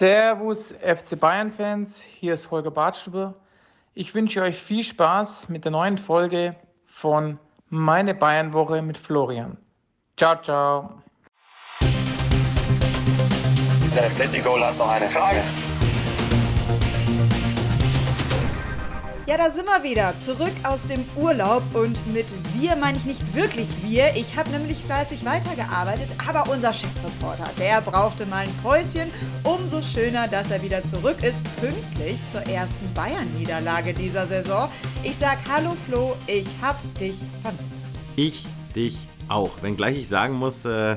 Servus FC Bayern-Fans, hier ist Holger Bartstube. Ich wünsche euch viel Spaß mit der neuen Folge von Meine Bayern-Woche mit Florian. Ciao, ciao. Der Atletico hat noch eine Frage. Ja, da sind wir wieder. Zurück aus dem Urlaub. Und mit wir meine ich nicht wirklich wir. Ich habe nämlich fleißig weitergearbeitet. Aber unser Chefreporter, der brauchte mal ein Päuschen. Umso schöner, dass er wieder zurück ist. Pünktlich zur ersten Bayern-Niederlage dieser Saison. Ich sag Hallo Flo, ich hab dich vermisst. Ich dich auch. Wenngleich ich sagen muss, äh,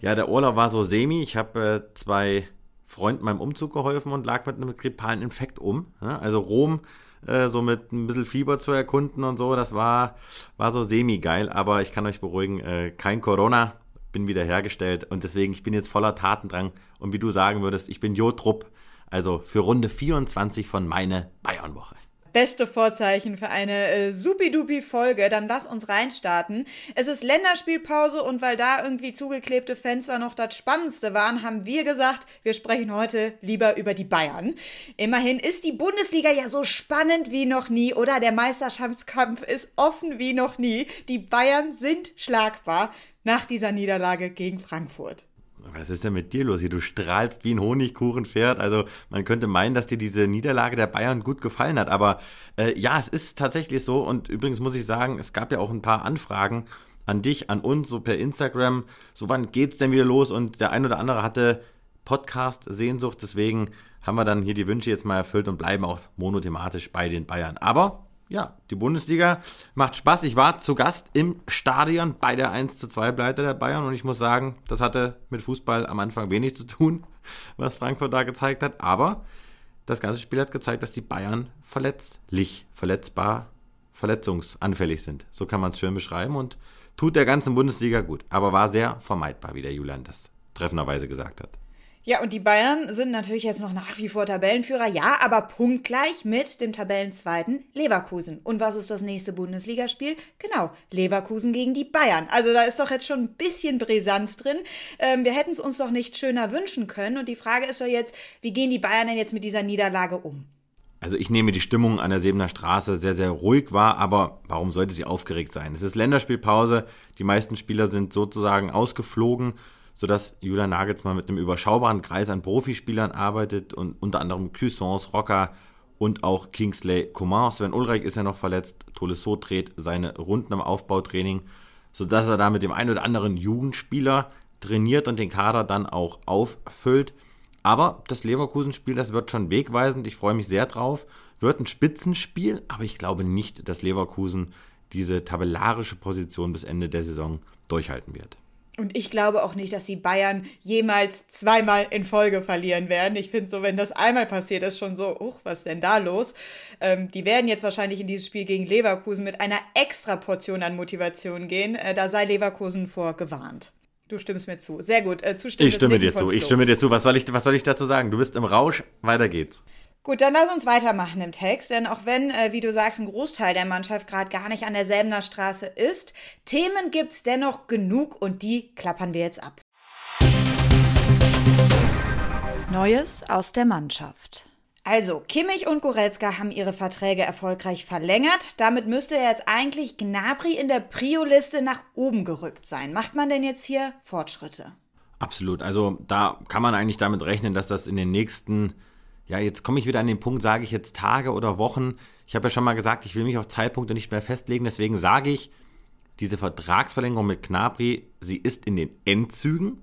ja, der Urlaub war so semi. Ich habe äh, zwei Freunden beim Umzug geholfen und lag mit einem grippalen Infekt um. Ja, also Rom äh, so mit ein bisschen Fieber zu erkunden und so. Das war, war so semi-geil, aber ich kann euch beruhigen, äh, kein Corona, bin wieder hergestellt und deswegen, ich bin jetzt voller Tatendrang und wie du sagen würdest, ich bin Jotrupp, also für Runde 24 von meine Bayernwoche beste Vorzeichen für eine äh, supidupi Folge. Dann lass uns reinstarten. Es ist Länderspielpause und weil da irgendwie zugeklebte Fenster noch das Spannendste waren, haben wir gesagt, wir sprechen heute lieber über die Bayern. Immerhin ist die Bundesliga ja so spannend wie noch nie oder der Meisterschaftskampf ist offen wie noch nie. Die Bayern sind schlagbar nach dieser Niederlage gegen Frankfurt. Was ist denn mit dir los hier? Du strahlst wie ein Honigkuchenpferd. Also man könnte meinen, dass dir diese Niederlage der Bayern gut gefallen hat. Aber äh, ja, es ist tatsächlich so. Und übrigens muss ich sagen, es gab ja auch ein paar Anfragen an dich, an uns, so per Instagram. So wann geht's denn wieder los? Und der ein oder andere hatte Podcast-Sehnsucht. Deswegen haben wir dann hier die Wünsche jetzt mal erfüllt und bleiben auch monothematisch bei den Bayern. Aber ja, die Bundesliga macht Spaß. Ich war zu Gast im Stadion bei der 1 zu 2 Pleite der Bayern und ich muss sagen, das hatte mit Fußball am Anfang wenig zu tun, was Frankfurt da gezeigt hat. Aber das ganze Spiel hat gezeigt, dass die Bayern verletzlich, verletzbar, verletzungsanfällig sind. So kann man es schön beschreiben und tut der ganzen Bundesliga gut. Aber war sehr vermeidbar, wie der Julian das treffenderweise gesagt hat. Ja, und die Bayern sind natürlich jetzt noch nach wie vor Tabellenführer, ja, aber punktgleich mit dem Tabellenzweiten Leverkusen. Und was ist das nächste Bundesligaspiel? Genau, Leverkusen gegen die Bayern. Also da ist doch jetzt schon ein bisschen Brisanz drin. Ähm, wir hätten es uns doch nicht schöner wünschen können. Und die Frage ist doch jetzt, wie gehen die Bayern denn jetzt mit dieser Niederlage um? Also ich nehme die Stimmung an der Sebener Straße sehr, sehr ruhig wahr, aber warum sollte sie aufgeregt sein? Es ist Länderspielpause, die meisten Spieler sind sozusagen ausgeflogen sodass Julian Nagelsmann mit einem überschaubaren Kreis an Profispielern arbeitet und unter anderem Cuisance, Rocker und auch Kingsley Coman. Sven Ulreich ist ja noch verletzt. Tolisso dreht seine Runden am Aufbautraining, sodass er da mit dem einen oder anderen Jugendspieler trainiert und den Kader dann auch auffüllt. Aber das Leverkusen-Spiel, das wird schon wegweisend. Ich freue mich sehr drauf. Wird ein Spitzenspiel, aber ich glaube nicht, dass Leverkusen diese tabellarische Position bis Ende der Saison durchhalten wird. Und ich glaube auch nicht, dass die Bayern jemals zweimal in Folge verlieren werden. Ich finde so, wenn das einmal passiert, ist schon so, uch, was ist denn da los? Ähm, die werden jetzt wahrscheinlich in dieses Spiel gegen Leverkusen mit einer extra Portion an Motivation gehen. Äh, da sei Leverkusen vor gewarnt. Du stimmst mir zu. Sehr gut. Äh, ich stimme dir zu. Ich stimme dir zu. Was soll ich, was soll ich dazu sagen? Du bist im Rausch. Weiter geht's. Gut, dann lass uns weitermachen im Text, denn auch wenn, äh, wie du sagst, ein Großteil der Mannschaft gerade gar nicht an derselben Straße ist, Themen gibt's dennoch genug und die klappern wir jetzt ab. Neues aus der Mannschaft. Also, Kimmich und Goretzka haben ihre Verträge erfolgreich verlängert. Damit müsste jetzt eigentlich Gnabry in der Prio-Liste nach oben gerückt sein. Macht man denn jetzt hier Fortschritte? Absolut. Also, da kann man eigentlich damit rechnen, dass das in den nächsten ja, jetzt komme ich wieder an den Punkt, sage ich jetzt Tage oder Wochen. Ich habe ja schon mal gesagt, ich will mich auf Zeitpunkte nicht mehr festlegen. Deswegen sage ich, diese Vertragsverlängerung mit Knabri, sie ist in den Endzügen.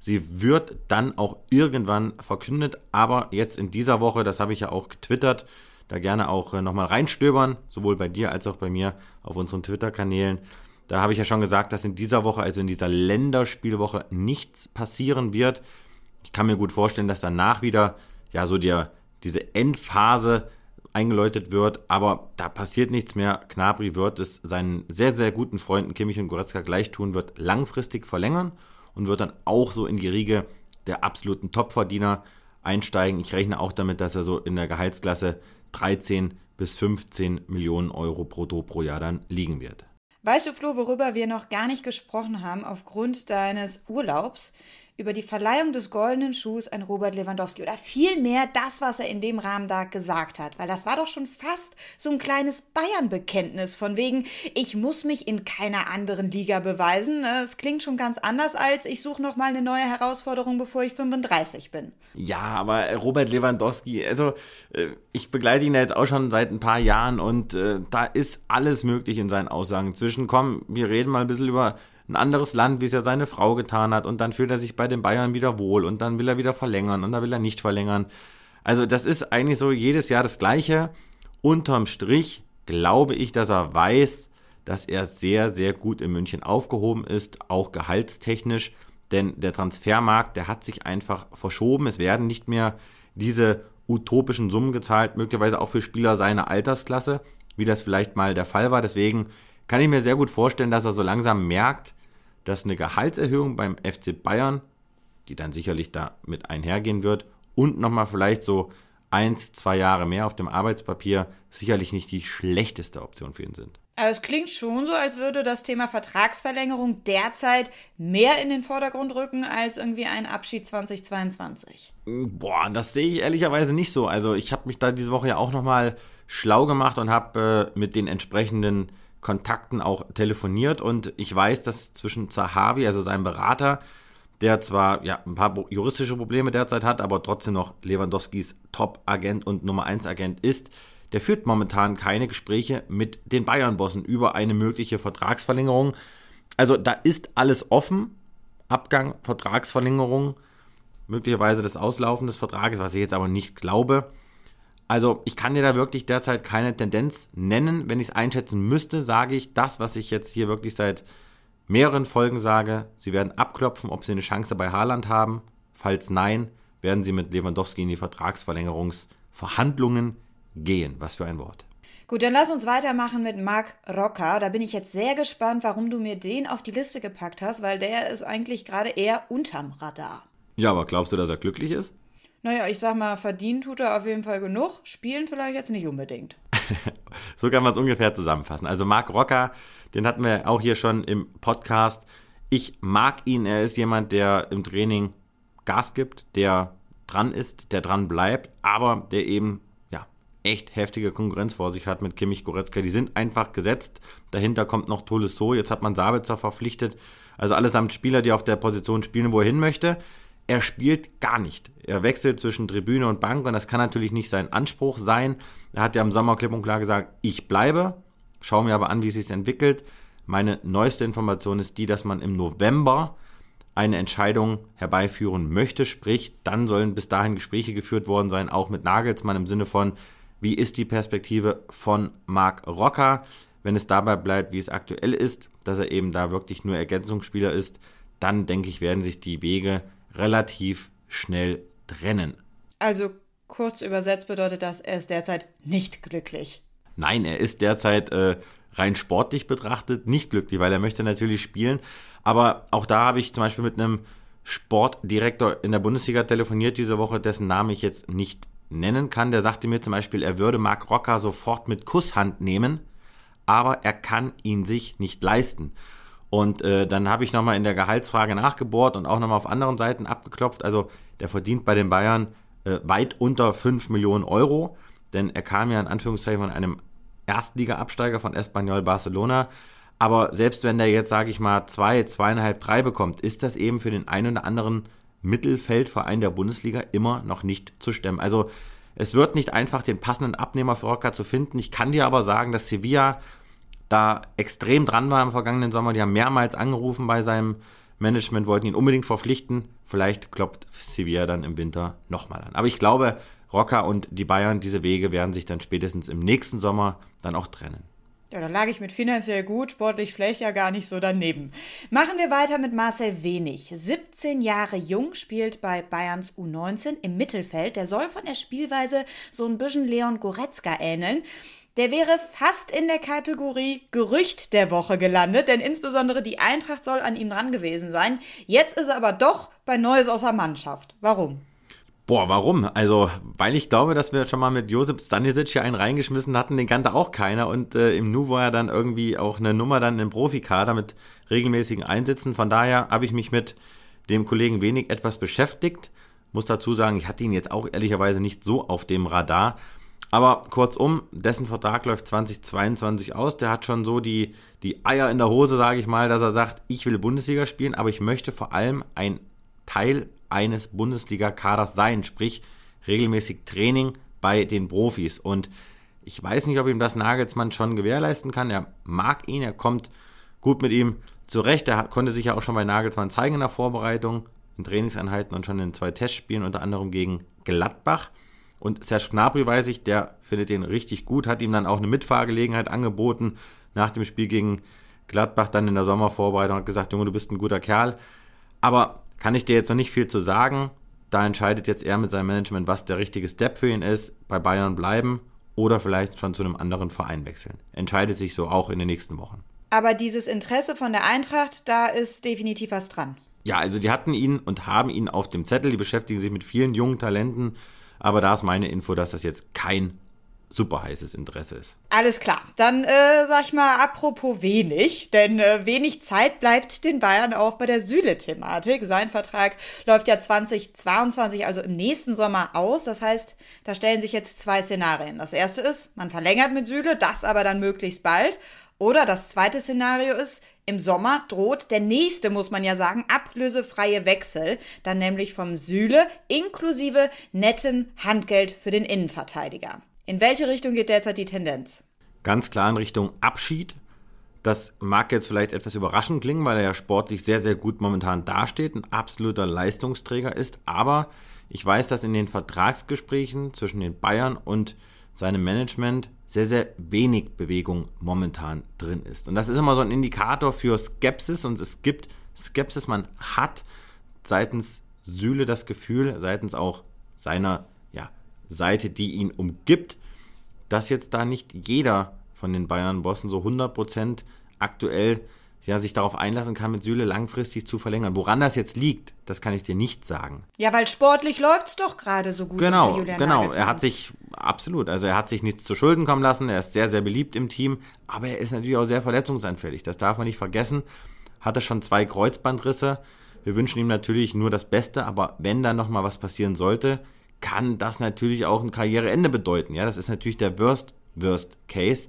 Sie wird dann auch irgendwann verkündet. Aber jetzt in dieser Woche, das habe ich ja auch getwittert, da gerne auch äh, nochmal reinstöbern, sowohl bei dir als auch bei mir auf unseren Twitter-Kanälen. Da habe ich ja schon gesagt, dass in dieser Woche, also in dieser Länderspielwoche, nichts passieren wird. Ich kann mir gut vorstellen, dass danach wieder ja so der, diese Endphase eingeläutet wird, aber da passiert nichts mehr. Knabri wird es seinen sehr, sehr guten Freunden Kimmich und Goretzka gleich tun, wird langfristig verlängern und wird dann auch so in die Riege der absoluten Topverdiener einsteigen. Ich rechne auch damit, dass er so in der Gehaltsklasse 13 bis 15 Millionen Euro brutto pro Jahr dann liegen wird. Weißt du, Flo, worüber wir noch gar nicht gesprochen haben aufgrund deines Urlaubs? Über die Verleihung des goldenen Schuhs an Robert Lewandowski oder vielmehr das, was er in dem Rahmen da gesagt hat, weil das war doch schon fast so ein kleines Bayern-Bekenntnis von wegen, ich muss mich in keiner anderen Liga beweisen. Es klingt schon ganz anders als ich suche noch mal eine neue Herausforderung, bevor ich 35 bin. Ja, aber Robert Lewandowski, also äh, ich begleite ihn jetzt auch schon seit ein paar Jahren und äh, da ist alles möglich in seinen Aussagen. Zwischen, komm, wir reden mal ein bisschen über ein anderes Land, wie es ja seine Frau getan hat und dann fühlt er sich bei den Bayern wieder wohl und dann will er wieder verlängern und dann will er nicht verlängern. Also das ist eigentlich so jedes Jahr das Gleiche. Unterm Strich glaube ich, dass er weiß, dass er sehr, sehr gut in München aufgehoben ist, auch gehaltstechnisch. Denn der Transfermarkt, der hat sich einfach verschoben. Es werden nicht mehr diese utopischen Summen gezahlt, möglicherweise auch für Spieler seiner Altersklasse, wie das vielleicht mal der Fall war. Deswegen kann ich mir sehr gut vorstellen, dass er so langsam merkt, dass eine Gehaltserhöhung beim FC Bayern, die dann sicherlich damit einhergehen wird, und nochmal vielleicht so eins, zwei Jahre mehr auf dem Arbeitspapier sicherlich nicht die schlechteste Option für ihn sind. Aber es klingt schon so, als würde das Thema Vertragsverlängerung derzeit mehr in den Vordergrund rücken als irgendwie ein Abschied 2022. Boah, das sehe ich ehrlicherweise nicht so. Also ich habe mich da diese Woche ja auch nochmal schlau gemacht und habe äh, mit den entsprechenden Kontakten auch telefoniert und ich weiß, dass zwischen Zahavi, also seinem Berater, der zwar ja, ein paar juristische Probleme derzeit hat, aber trotzdem noch Lewandowskis Top-Agent und Nummer 1-Agent ist, der führt momentan keine Gespräche mit den Bayern-Bossen über eine mögliche Vertragsverlängerung. Also da ist alles offen. Abgang, Vertragsverlängerung, möglicherweise das Auslaufen des Vertrages, was ich jetzt aber nicht glaube. Also ich kann dir da wirklich derzeit keine Tendenz nennen. Wenn ich es einschätzen müsste, sage ich das, was ich jetzt hier wirklich seit mehreren Folgen sage. Sie werden abklopfen, ob sie eine Chance bei Haaland haben. Falls nein, werden sie mit Lewandowski in die Vertragsverlängerungsverhandlungen gehen. Was für ein Wort. Gut, dann lass uns weitermachen mit Marc Rocker. Da bin ich jetzt sehr gespannt, warum du mir den auf die Liste gepackt hast, weil der ist eigentlich gerade eher unterm Radar. Ja, aber glaubst du, dass er glücklich ist? Naja, ich sag mal, verdienen tut er auf jeden Fall genug, spielen vielleicht jetzt nicht unbedingt. so kann man es ungefähr zusammenfassen. Also Marc Rocker, den hatten wir auch hier schon im Podcast. Ich mag ihn, er ist jemand, der im Training Gas gibt, der dran ist, der dran bleibt, aber der eben ja echt heftige Konkurrenz vor sich hat mit Kimmich Goretzka. Die sind einfach gesetzt. Dahinter kommt noch Tolisso, jetzt hat man Sabitzer verpflichtet. Also allesamt Spieler, die auf der Position spielen, wo er hin möchte er spielt gar nicht. Er wechselt zwischen Tribüne und Bank und das kann natürlich nicht sein Anspruch sein. Er hat ja im Sommer klipp und klar gesagt, ich bleibe, schaue mir aber an, wie es sich entwickelt. Meine neueste Information ist die, dass man im November eine Entscheidung herbeiführen möchte, sprich, dann sollen bis dahin Gespräche geführt worden sein, auch mit Nagelsmann im Sinne von, wie ist die Perspektive von Marc Rocker, wenn es dabei bleibt, wie es aktuell ist, dass er eben da wirklich nur Ergänzungsspieler ist, dann denke ich, werden sich die Wege relativ schnell trennen. Also kurz übersetzt bedeutet das, er ist derzeit nicht glücklich. Nein, er ist derzeit äh, rein sportlich betrachtet nicht glücklich, weil er möchte natürlich spielen. Aber auch da habe ich zum Beispiel mit einem Sportdirektor in der Bundesliga telefoniert diese Woche, dessen Namen ich jetzt nicht nennen kann. Der sagte mir zum Beispiel, er würde Marc Rocker sofort mit Kusshand nehmen, aber er kann ihn sich nicht leisten. Und äh, dann habe ich nochmal in der Gehaltsfrage nachgebohrt und auch nochmal auf anderen Seiten abgeklopft. Also der verdient bei den Bayern äh, weit unter 5 Millionen Euro, denn er kam ja in Anführungszeichen von einem Erstliga-Absteiger von Espanyol Barcelona. Aber selbst wenn der jetzt, sage ich mal, zwei, zweieinhalb, drei bekommt, ist das eben für den einen oder anderen Mittelfeldverein der Bundesliga immer noch nicht zu stemmen. Also es wird nicht einfach, den passenden Abnehmer für Rocker zu finden. Ich kann dir aber sagen, dass Sevilla da extrem dran war im vergangenen Sommer. Die haben mehrmals angerufen bei seinem Management, wollten ihn unbedingt verpflichten. Vielleicht kloppt Sevilla dann im Winter nochmal an. Aber ich glaube, Rocker und die Bayern, diese Wege werden sich dann spätestens im nächsten Sommer dann auch trennen. Ja, da lag ich mit finanziell gut, sportlich schlecht ja gar nicht so daneben. Machen wir weiter mit Marcel Wenig. 17 Jahre jung, spielt bei Bayerns U19 im Mittelfeld. Der soll von der Spielweise so ein bisschen Leon Goretzka ähneln. Der wäre fast in der Kategorie Gerücht der Woche gelandet, denn insbesondere die Eintracht soll an ihm dran gewesen sein. Jetzt ist er aber doch bei Neues aus der Mannschaft. Warum? Boah, warum? Also, weil ich glaube, dass wir schon mal mit Josip Stanisic hier einen reingeschmissen hatten, den kannte auch keiner. Und äh, im Nu war er dann irgendwie auch eine Nummer dann im Profikader mit regelmäßigen Einsätzen. Von daher habe ich mich mit dem Kollegen wenig etwas beschäftigt. Muss dazu sagen, ich hatte ihn jetzt auch ehrlicherweise nicht so auf dem Radar. Aber kurzum, dessen Vertrag läuft 2022 aus. Der hat schon so die, die Eier in der Hose, sage ich mal, dass er sagt, ich will Bundesliga spielen, aber ich möchte vor allem ein Teil eines Bundesliga-Kaders sein, sprich regelmäßig Training bei den Profis. Und ich weiß nicht, ob ihm das Nagelsmann schon gewährleisten kann. Er mag ihn, er kommt gut mit ihm zurecht. Er konnte sich ja auch schon bei Nagelsmann zeigen in der Vorbereitung, in Trainingseinheiten und schon in zwei Testspielen, unter anderem gegen Gladbach. Und Serge Gnabry weiß ich, der findet den richtig gut, hat ihm dann auch eine Mitfahrgelegenheit angeboten nach dem Spiel gegen Gladbach, dann in der Sommervorbereitung, hat gesagt, Junge, du bist ein guter Kerl. Aber kann ich dir jetzt noch nicht viel zu sagen. Da entscheidet jetzt er mit seinem Management, was der richtige Step für ihn ist. Bei Bayern bleiben oder vielleicht schon zu einem anderen Verein wechseln. Entscheidet sich so auch in den nächsten Wochen. Aber dieses Interesse von der Eintracht, da ist definitiv was dran. Ja, also die hatten ihn und haben ihn auf dem Zettel. Die beschäftigen sich mit vielen jungen Talenten. Aber da ist meine Info, dass das jetzt kein super heißes Interesse ist. Alles klar. Dann äh, sag ich mal, apropos wenig, denn äh, wenig Zeit bleibt den Bayern auch bei der Süle-Thematik. Sein Vertrag läuft ja 2022, also im nächsten Sommer aus. Das heißt, da stellen sich jetzt zwei Szenarien. Das erste ist, man verlängert mit Süle, das aber dann möglichst bald. Oder das zweite Szenario ist, im Sommer droht der nächste, muss man ja sagen, ablösefreie Wechsel, dann nämlich vom Süle inklusive netten Handgeld für den Innenverteidiger. In welche Richtung geht derzeit die Tendenz? Ganz klar in Richtung Abschied. Das mag jetzt vielleicht etwas überraschend klingen, weil er ja sportlich sehr, sehr gut momentan dasteht, ein absoluter Leistungsträger ist. Aber ich weiß, dass in den Vertragsgesprächen zwischen den Bayern und seinem Management sehr, sehr wenig Bewegung momentan drin ist. Und das ist immer so ein Indikator für Skepsis und es gibt Skepsis. Man hat seitens Süle das Gefühl, seitens auch seiner ja, Seite, die ihn umgibt, dass jetzt da nicht jeder von den Bayern-Bossen so 100% aktuell ja, sich darauf einlassen kann, mit Süle langfristig zu verlängern. Woran das jetzt liegt, das kann ich dir nicht sagen. Ja, weil sportlich läuft es doch gerade so gut. Genau, genau. Er hat sich, absolut, also er hat sich nichts zu Schulden kommen lassen. Er ist sehr, sehr beliebt im Team, aber er ist natürlich auch sehr verletzungsanfällig. Das darf man nicht vergessen. Hatte schon zwei Kreuzbandrisse. Wir wünschen ihm natürlich nur das Beste, aber wenn da nochmal was passieren sollte, kann das natürlich auch ein Karriereende bedeuten. Ja, das ist natürlich der Worst, Worst Case.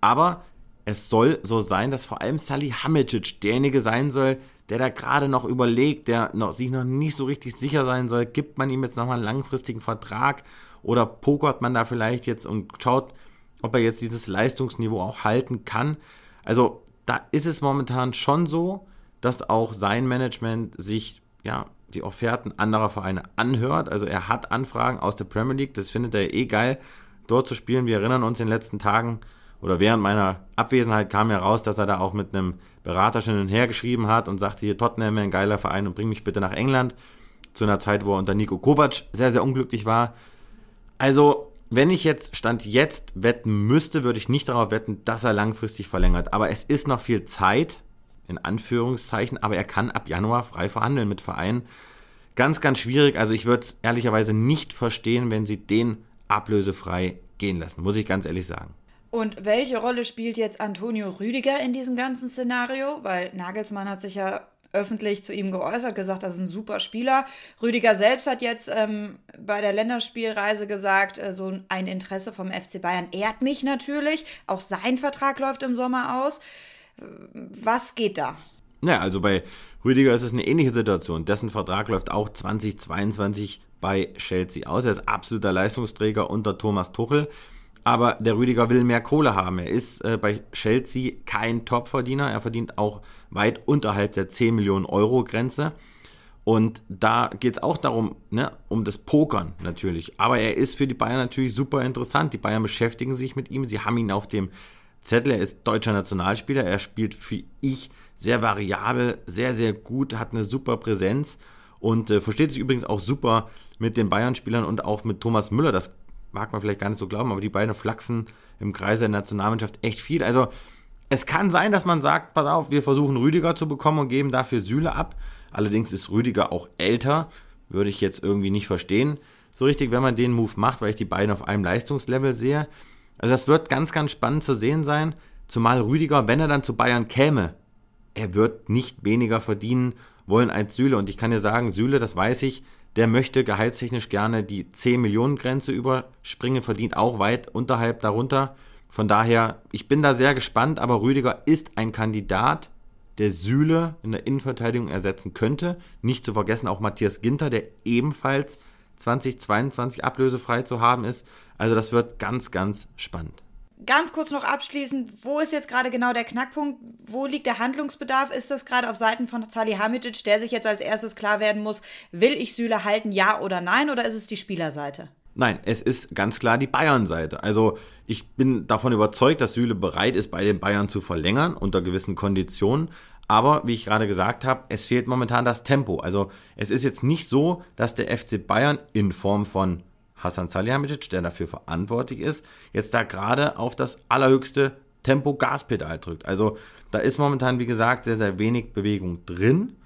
Aber es soll so sein, dass vor allem Salihamidzic derjenige sein soll, der da gerade noch überlegt, der noch, sich noch nicht so richtig sicher sein soll, gibt man ihm jetzt nochmal einen langfristigen Vertrag oder pokert man da vielleicht jetzt und schaut, ob er jetzt dieses Leistungsniveau auch halten kann. Also da ist es momentan schon so, dass auch sein Management sich ja die Offerten anderer Vereine anhört. Also er hat Anfragen aus der Premier League, das findet er eh geil, dort zu spielen. Wir erinnern uns in den letzten Tagen oder während meiner Abwesenheit kam heraus, dass er da auch mit einem Berater schon hin her geschrieben hat und sagte, hier Tottenham wäre ein geiler Verein und bring mich bitte nach England. Zu einer Zeit, wo er unter Nico Kovac sehr, sehr unglücklich war. Also, wenn ich jetzt Stand jetzt wetten müsste, würde ich nicht darauf wetten, dass er langfristig verlängert. Aber es ist noch viel Zeit, in Anführungszeichen, aber er kann ab Januar frei verhandeln mit Vereinen. Ganz, ganz schwierig. Also ich würde es ehrlicherweise nicht verstehen, wenn sie den ablösefrei gehen lassen, muss ich ganz ehrlich sagen. Und welche Rolle spielt jetzt Antonio Rüdiger in diesem ganzen Szenario? Weil Nagelsmann hat sich ja öffentlich zu ihm geäußert, gesagt, das ist ein super Spieler. Rüdiger selbst hat jetzt ähm, bei der Länderspielreise gesagt, äh, so ein Interesse vom FC Bayern ehrt mich natürlich. Auch sein Vertrag läuft im Sommer aus. Was geht da? Ja, also bei Rüdiger ist es eine ähnliche Situation. Dessen Vertrag läuft auch 2022 bei Chelsea aus. Er ist absoluter Leistungsträger unter Thomas Tuchel. Aber der Rüdiger will mehr Kohle haben. Er ist äh, bei Chelsea kein Topverdiener. Er verdient auch weit unterhalb der 10 Millionen Euro Grenze. Und da geht es auch darum, ne, um das Pokern natürlich. Aber er ist für die Bayern natürlich super interessant. Die Bayern beschäftigen sich mit ihm. Sie haben ihn auf dem Zettel. Er ist deutscher Nationalspieler. Er spielt für ich sehr variabel, sehr, sehr gut, hat eine super Präsenz und äh, versteht sich übrigens auch super mit den Bayern-Spielern und auch mit Thomas Müller. Das mag man vielleicht gar nicht so glauben, aber die beiden flachsen im Kreis der Nationalmannschaft echt viel. Also es kann sein, dass man sagt, pass auf, wir versuchen Rüdiger zu bekommen und geben dafür Sühle ab. Allerdings ist Rüdiger auch älter, würde ich jetzt irgendwie nicht verstehen. So richtig, wenn man den Move macht, weil ich die beiden auf einem Leistungslevel sehe. Also das wird ganz, ganz spannend zu sehen sein. Zumal Rüdiger, wenn er dann zu Bayern käme, er wird nicht weniger verdienen wollen als Süle. Und ich kann dir sagen, Süle, das weiß ich, der möchte gehaltstechnisch gerne die 10 Millionen Grenze überspringen, verdient auch weit unterhalb darunter. Von daher, ich bin da sehr gespannt, aber Rüdiger ist ein Kandidat, der Süle in der Innenverteidigung ersetzen könnte. Nicht zu vergessen auch Matthias Ginter, der ebenfalls 2022 ablösefrei zu haben ist. Also das wird ganz, ganz spannend. Ganz kurz noch abschließend, wo ist jetzt gerade genau der Knackpunkt? Wo liegt der Handlungsbedarf? Ist das gerade auf Seiten von Salihamidzic, der sich jetzt als erstes klar werden muss, will ich Süle halten, ja oder nein, oder ist es die Spielerseite? Nein, es ist ganz klar die Bayern-Seite. Also ich bin davon überzeugt, dass Süle bereit ist, bei den Bayern zu verlängern unter gewissen Konditionen. Aber wie ich gerade gesagt habe, es fehlt momentan das Tempo. Also es ist jetzt nicht so, dass der FC Bayern in Form von Hasan Salihamidzic, der dafür verantwortlich ist, jetzt da gerade auf das allerhöchste Tempo Gaspedal drückt. Also da ist momentan, wie gesagt, sehr, sehr wenig Bewegung drin.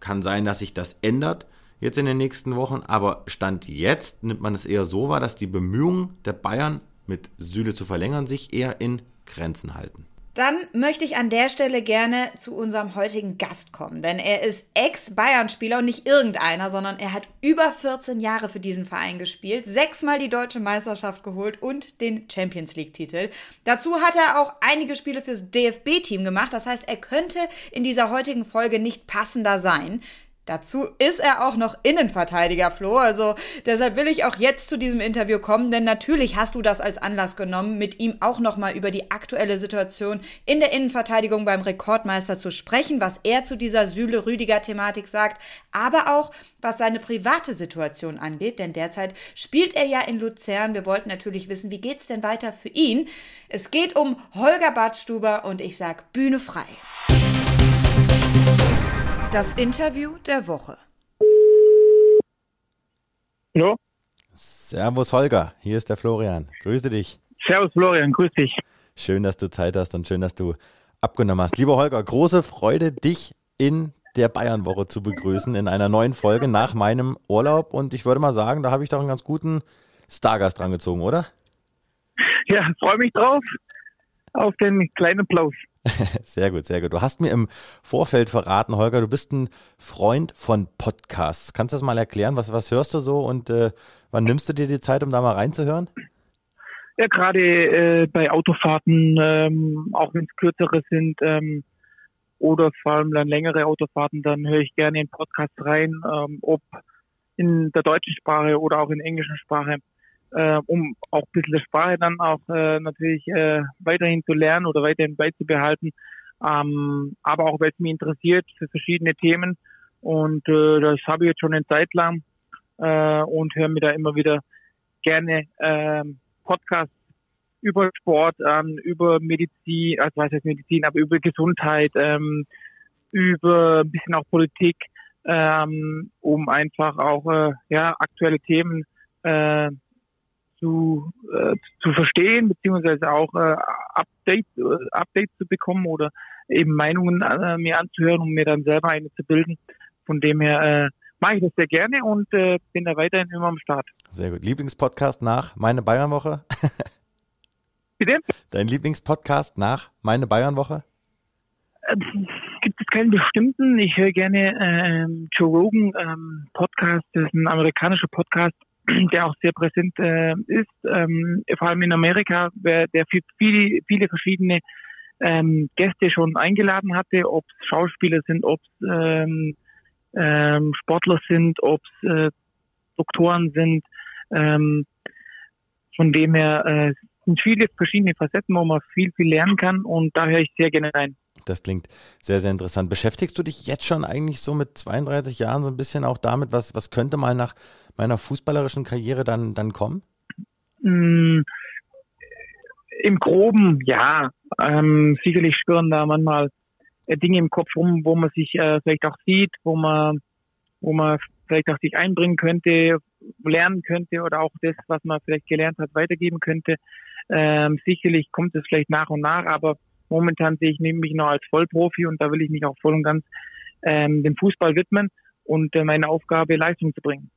Kann sein, dass sich das ändert jetzt in den nächsten Wochen. Aber Stand jetzt nimmt man es eher so wahr, dass die Bemühungen der Bayern mit Süle zu verlängern sich eher in Grenzen halten. Dann möchte ich an der Stelle gerne zu unserem heutigen Gast kommen, denn er ist Ex-Bayern-Spieler und nicht irgendeiner, sondern er hat über 14 Jahre für diesen Verein gespielt, sechsmal die deutsche Meisterschaft geholt und den Champions League-Titel. Dazu hat er auch einige Spiele fürs DFB-Team gemacht, das heißt, er könnte in dieser heutigen Folge nicht passender sein. Dazu ist er auch noch Innenverteidiger, Flo. Also deshalb will ich auch jetzt zu diesem Interview kommen, denn natürlich hast du das als Anlass genommen, mit ihm auch nochmal über die aktuelle Situation in der Innenverteidigung beim Rekordmeister zu sprechen, was er zu dieser Süle-Rüdiger-Thematik sagt, aber auch was seine private Situation angeht, denn derzeit spielt er ja in Luzern. Wir wollten natürlich wissen, wie geht's denn weiter für ihn? Es geht um Holger Badstuber und ich sag Bühne frei. Das Interview der Woche. Hallo? Servus Holger, hier ist der Florian. Grüße dich. Servus Florian, grüß dich. Schön, dass du Zeit hast und schön, dass du abgenommen hast. Lieber Holger, große Freude, dich in der Bayernwoche zu begrüßen in einer neuen Folge nach meinem Urlaub. Und ich würde mal sagen, da habe ich doch einen ganz guten Stargast dran gezogen, oder? Ja, freue mich drauf auf den kleinen Applaus. Sehr gut, sehr gut. Du hast mir im Vorfeld verraten, Holger, du bist ein Freund von Podcasts. Kannst du das mal erklären? Was, was hörst du so und äh, wann nimmst du dir die Zeit, um da mal reinzuhören? Ja, gerade äh, bei Autofahrten, ähm, auch wenn es kürzere sind ähm, oder vor allem dann längere Autofahrten, dann höre ich gerne in Podcasts rein, ähm, ob in der deutschen Sprache oder auch in der englischen Sprache äh, um auch ein bisschen Sprache dann auch äh, natürlich äh, weiterhin zu lernen oder weiterhin beizubehalten. Ähm, aber auch weil es mich interessiert für verschiedene Themen. Und äh, das habe ich jetzt schon eine Zeit lang äh, und höre mir da immer wieder gerne äh, Podcasts über Sport an, über Medizin, also was heißt Medizin, aber über Gesundheit, ähm, über ein bisschen auch Politik, ähm, um einfach auch äh, ja aktuelle Themen äh, zu, äh, zu verstehen, beziehungsweise auch äh, Updates, äh, Updates zu bekommen oder eben Meinungen äh, mir anzuhören, um mir dann selber eine zu bilden. Von dem her äh, mache ich das sehr gerne und äh, bin da weiterhin immer am Start. Sehr gut. Lieblingspodcast nach Meine Bayernwoche? Bitte? Dein Lieblingspodcast nach Meine Bayernwoche? Ähm, gibt es keinen bestimmten. Ich höre gerne ähm, Joe Rogan ähm, Podcast. Das ist ein amerikanischer Podcast der auch sehr präsent äh, ist, ähm, vor allem in Amerika, der viele, viele verschiedene ähm, Gäste schon eingeladen hatte, ob es Schauspieler sind, ob es ähm, ähm, Sportler sind, ob es äh, Doktoren sind. Ähm, von dem her äh, sind viele verschiedene Facetten, wo man viel, viel lernen kann und da höre ich sehr gerne rein. Das klingt sehr, sehr interessant. Beschäftigst du dich jetzt schon eigentlich so mit 32 Jahren so ein bisschen auch damit, was, was könnte mal nach meiner fußballerischen Karriere dann, dann kommen? Mm, Im Groben ja. Ähm, sicherlich spüren da manchmal äh, Dinge im Kopf rum, wo man sich äh, vielleicht auch sieht, wo man, wo man vielleicht auch sich einbringen könnte, lernen könnte oder auch das, was man vielleicht gelernt hat, weitergeben könnte. Ähm, sicherlich kommt es vielleicht nach und nach, aber momentan sehe ich mich noch als Vollprofi und da will ich mich auch voll und ganz ähm, dem Fußball widmen und äh, meine Aufgabe Leistung zu bringen.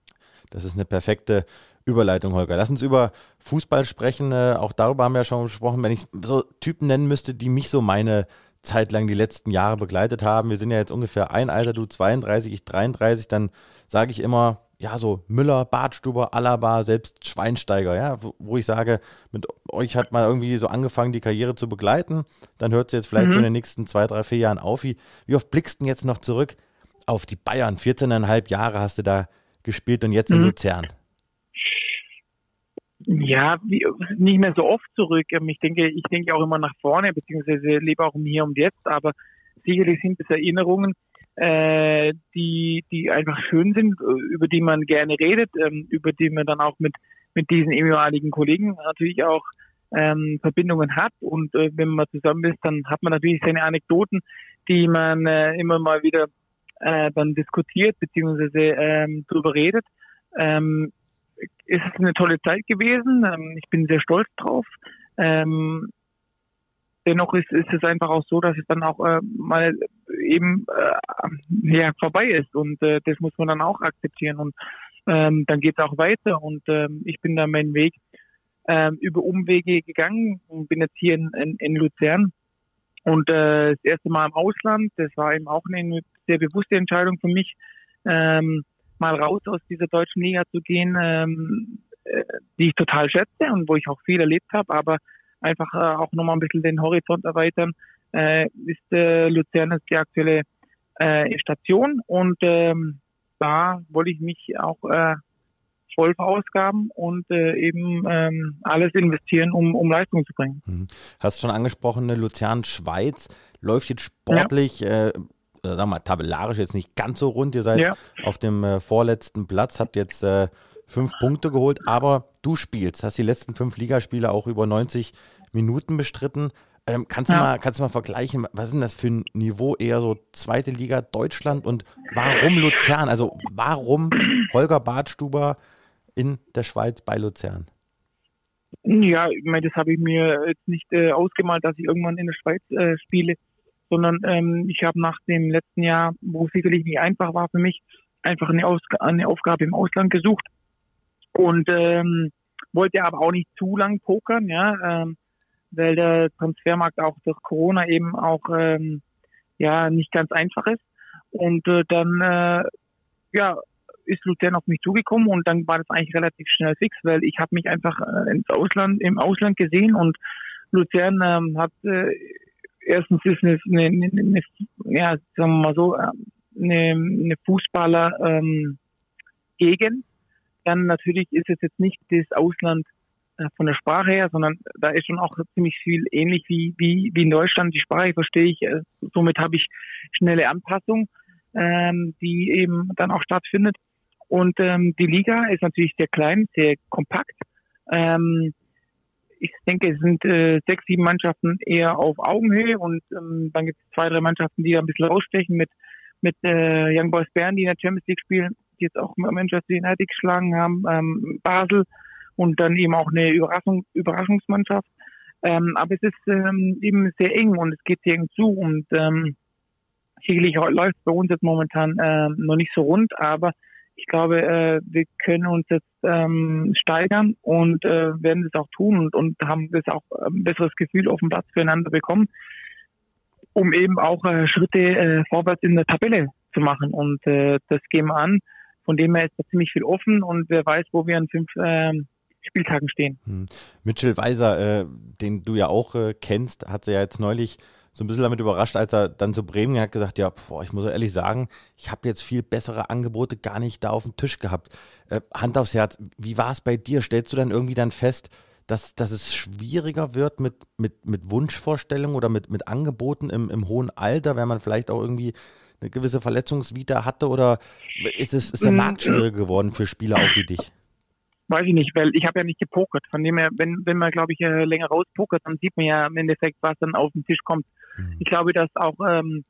Das ist eine perfekte Überleitung, Holger. Lass uns über Fußball sprechen. Äh, auch darüber haben wir ja schon gesprochen. Wenn ich so Typen nennen müsste, die mich so meine Zeit lang die letzten Jahre begleitet haben. Wir sind ja jetzt ungefähr ein Alter, du 32, ich 33, dann sage ich immer, ja, so Müller, Bartstuber, Alaba, selbst Schweinsteiger, ja, wo, wo, ich sage, mit euch hat man irgendwie so angefangen, die Karriere zu begleiten. Dann hört sie jetzt vielleicht mhm. so in den nächsten zwei, drei, vier Jahren auf. Wie, wie oft blickst du jetzt noch zurück auf die Bayern? 14,5 Jahre hast du da gespielt und jetzt in mhm. Luzern. Ja, nicht mehr so oft zurück. Ähm, ich denke, ich denke auch immer nach vorne, beziehungsweise lebe auch im Hier und Jetzt, aber sicherlich sind es Erinnerungen, äh, die, die einfach schön sind, äh, über die man gerne redet, ähm, über die man dann auch mit, mit diesen ehemaligen Kollegen natürlich auch ähm, Verbindungen hat. Und äh, wenn man zusammen ist, dann hat man natürlich seine Anekdoten, die man äh, immer mal wieder äh, dann diskutiert, beziehungsweise ähm, darüber redet. Ähm, ist es eine tolle Zeit gewesen. Ähm, ich bin sehr stolz drauf. Ähm, dennoch ist, ist es einfach auch so, dass es dann auch äh, mal eben äh, ja, vorbei ist und äh, das muss man dann auch akzeptieren und ähm, dann geht es auch weiter und ähm, ich bin da meinen Weg ähm, über Umwege gegangen und bin jetzt hier in, in, in Luzern und äh, das erste Mal im Ausland, das war eben auch eine sehr bewusste Entscheidung für mich, ähm, mal raus aus dieser deutschen Liga zu gehen, ähm, äh, die ich total schätze und wo ich auch viel erlebt habe, aber einfach äh, auch nochmal ein bisschen den Horizont erweitern, äh, ist äh, Luzern ist die aktuelle äh, Station und ähm, da wollte ich mich auch äh, voll verausgaben und äh, eben ähm, alles investieren, um, um Leistung zu bringen. Mhm. Hast schon angesprochen, Luzern Schweiz läuft jetzt sportlich, ja. äh, sag mal, tabellarisch jetzt nicht ganz so rund. Ihr seid ja. auf dem äh, vorletzten Platz, habt jetzt äh, fünf Punkte geholt, aber du spielst, hast die letzten fünf Ligaspiele auch über 90 Minuten bestritten. Ähm, kannst, ja. du mal, kannst du mal vergleichen, was ist denn das für ein Niveau, eher so zweite Liga Deutschland und warum Luzern? Also warum Holger Badstuber in der Schweiz bei Luzern? Ja, ich meine, das habe ich mir jetzt nicht äh, ausgemalt, dass ich irgendwann in der Schweiz äh, spiele, sondern ähm, ich habe nach dem letzten Jahr, wo es sicherlich nicht einfach war für mich, einfach eine, Aus eine Aufgabe im Ausland gesucht und ähm, wollte aber auch nicht zu lang pokern, ja, ähm, weil der Transfermarkt auch durch Corona eben auch ähm, ja nicht ganz einfach ist. Und äh, dann äh, ja ist Luzern auf mich zugekommen und dann war das eigentlich relativ schnell fix, weil ich habe mich einfach äh, ins Ausland im Ausland gesehen und Luzern ähm, hat äh, erstens ist eine, eine, eine, eine ja sagen wir mal so äh, eine, eine Fußballer ähm, Gegend dann natürlich ist es jetzt nicht das Ausland äh, von der Sprache her, sondern da ist schon auch ziemlich viel ähnlich wie, wie, wie in Deutschland. Die Sprache verstehe ich, äh, somit habe ich schnelle Anpassung, ähm, die eben dann auch stattfindet. Und ähm, die Liga ist natürlich sehr klein, sehr kompakt. Ähm, ich denke, es sind äh, sechs, sieben Mannschaften eher auf Augenhöhe und ähm, dann gibt es zwei, drei Mannschaften, die da ein bisschen rausstechen mit, mit äh, Young Boys Bern, die in der Champions League spielen die jetzt auch Manchester United geschlagen haben, ähm, Basel und dann eben auch eine Überraschung, Überraschungsmannschaft. Ähm, aber es ist ähm, eben sehr eng und es geht sehr eng zu und ähm, sicherlich läuft bei uns jetzt momentan ähm, noch nicht so rund, aber ich glaube, äh, wir können uns jetzt ähm, steigern und äh, werden das auch tun und, und haben das auch ein besseres Gefühl auf dem Platz füreinander bekommen, um eben auch äh, Schritte äh, vorwärts in der Tabelle zu machen. Und äh, das gehen wir an. Von dem her ist da ziemlich viel offen und wer weiß, wo wir in fünf ähm, Spieltagen stehen. Hm. Mitchell Weiser, äh, den du ja auch äh, kennst, hat sie ja jetzt neulich so ein bisschen damit überrascht, als er dann zu Bremen hat gesagt, ja, boah, ich muss ehrlich sagen, ich habe jetzt viel bessere Angebote gar nicht da auf dem Tisch gehabt. Äh, Hand aufs Herz, wie war es bei dir? Stellst du dann irgendwie dann fest, dass, dass es schwieriger wird mit, mit, mit Wunschvorstellungen oder mit, mit Angeboten im, im hohen Alter, wenn man vielleicht auch irgendwie eine gewisse Verletzungsvita hatte oder ist, es, ist der mm. Markt schwieriger geworden für Spieler auch wie dich? Weiß ich nicht, weil ich habe ja nicht gepokert. Von dem her, wenn, wenn man, glaube ich, äh, länger rauspokert, dann sieht man ja im Endeffekt, was dann auf den Tisch kommt. Mhm. Ich glaube, dass auch, ähm,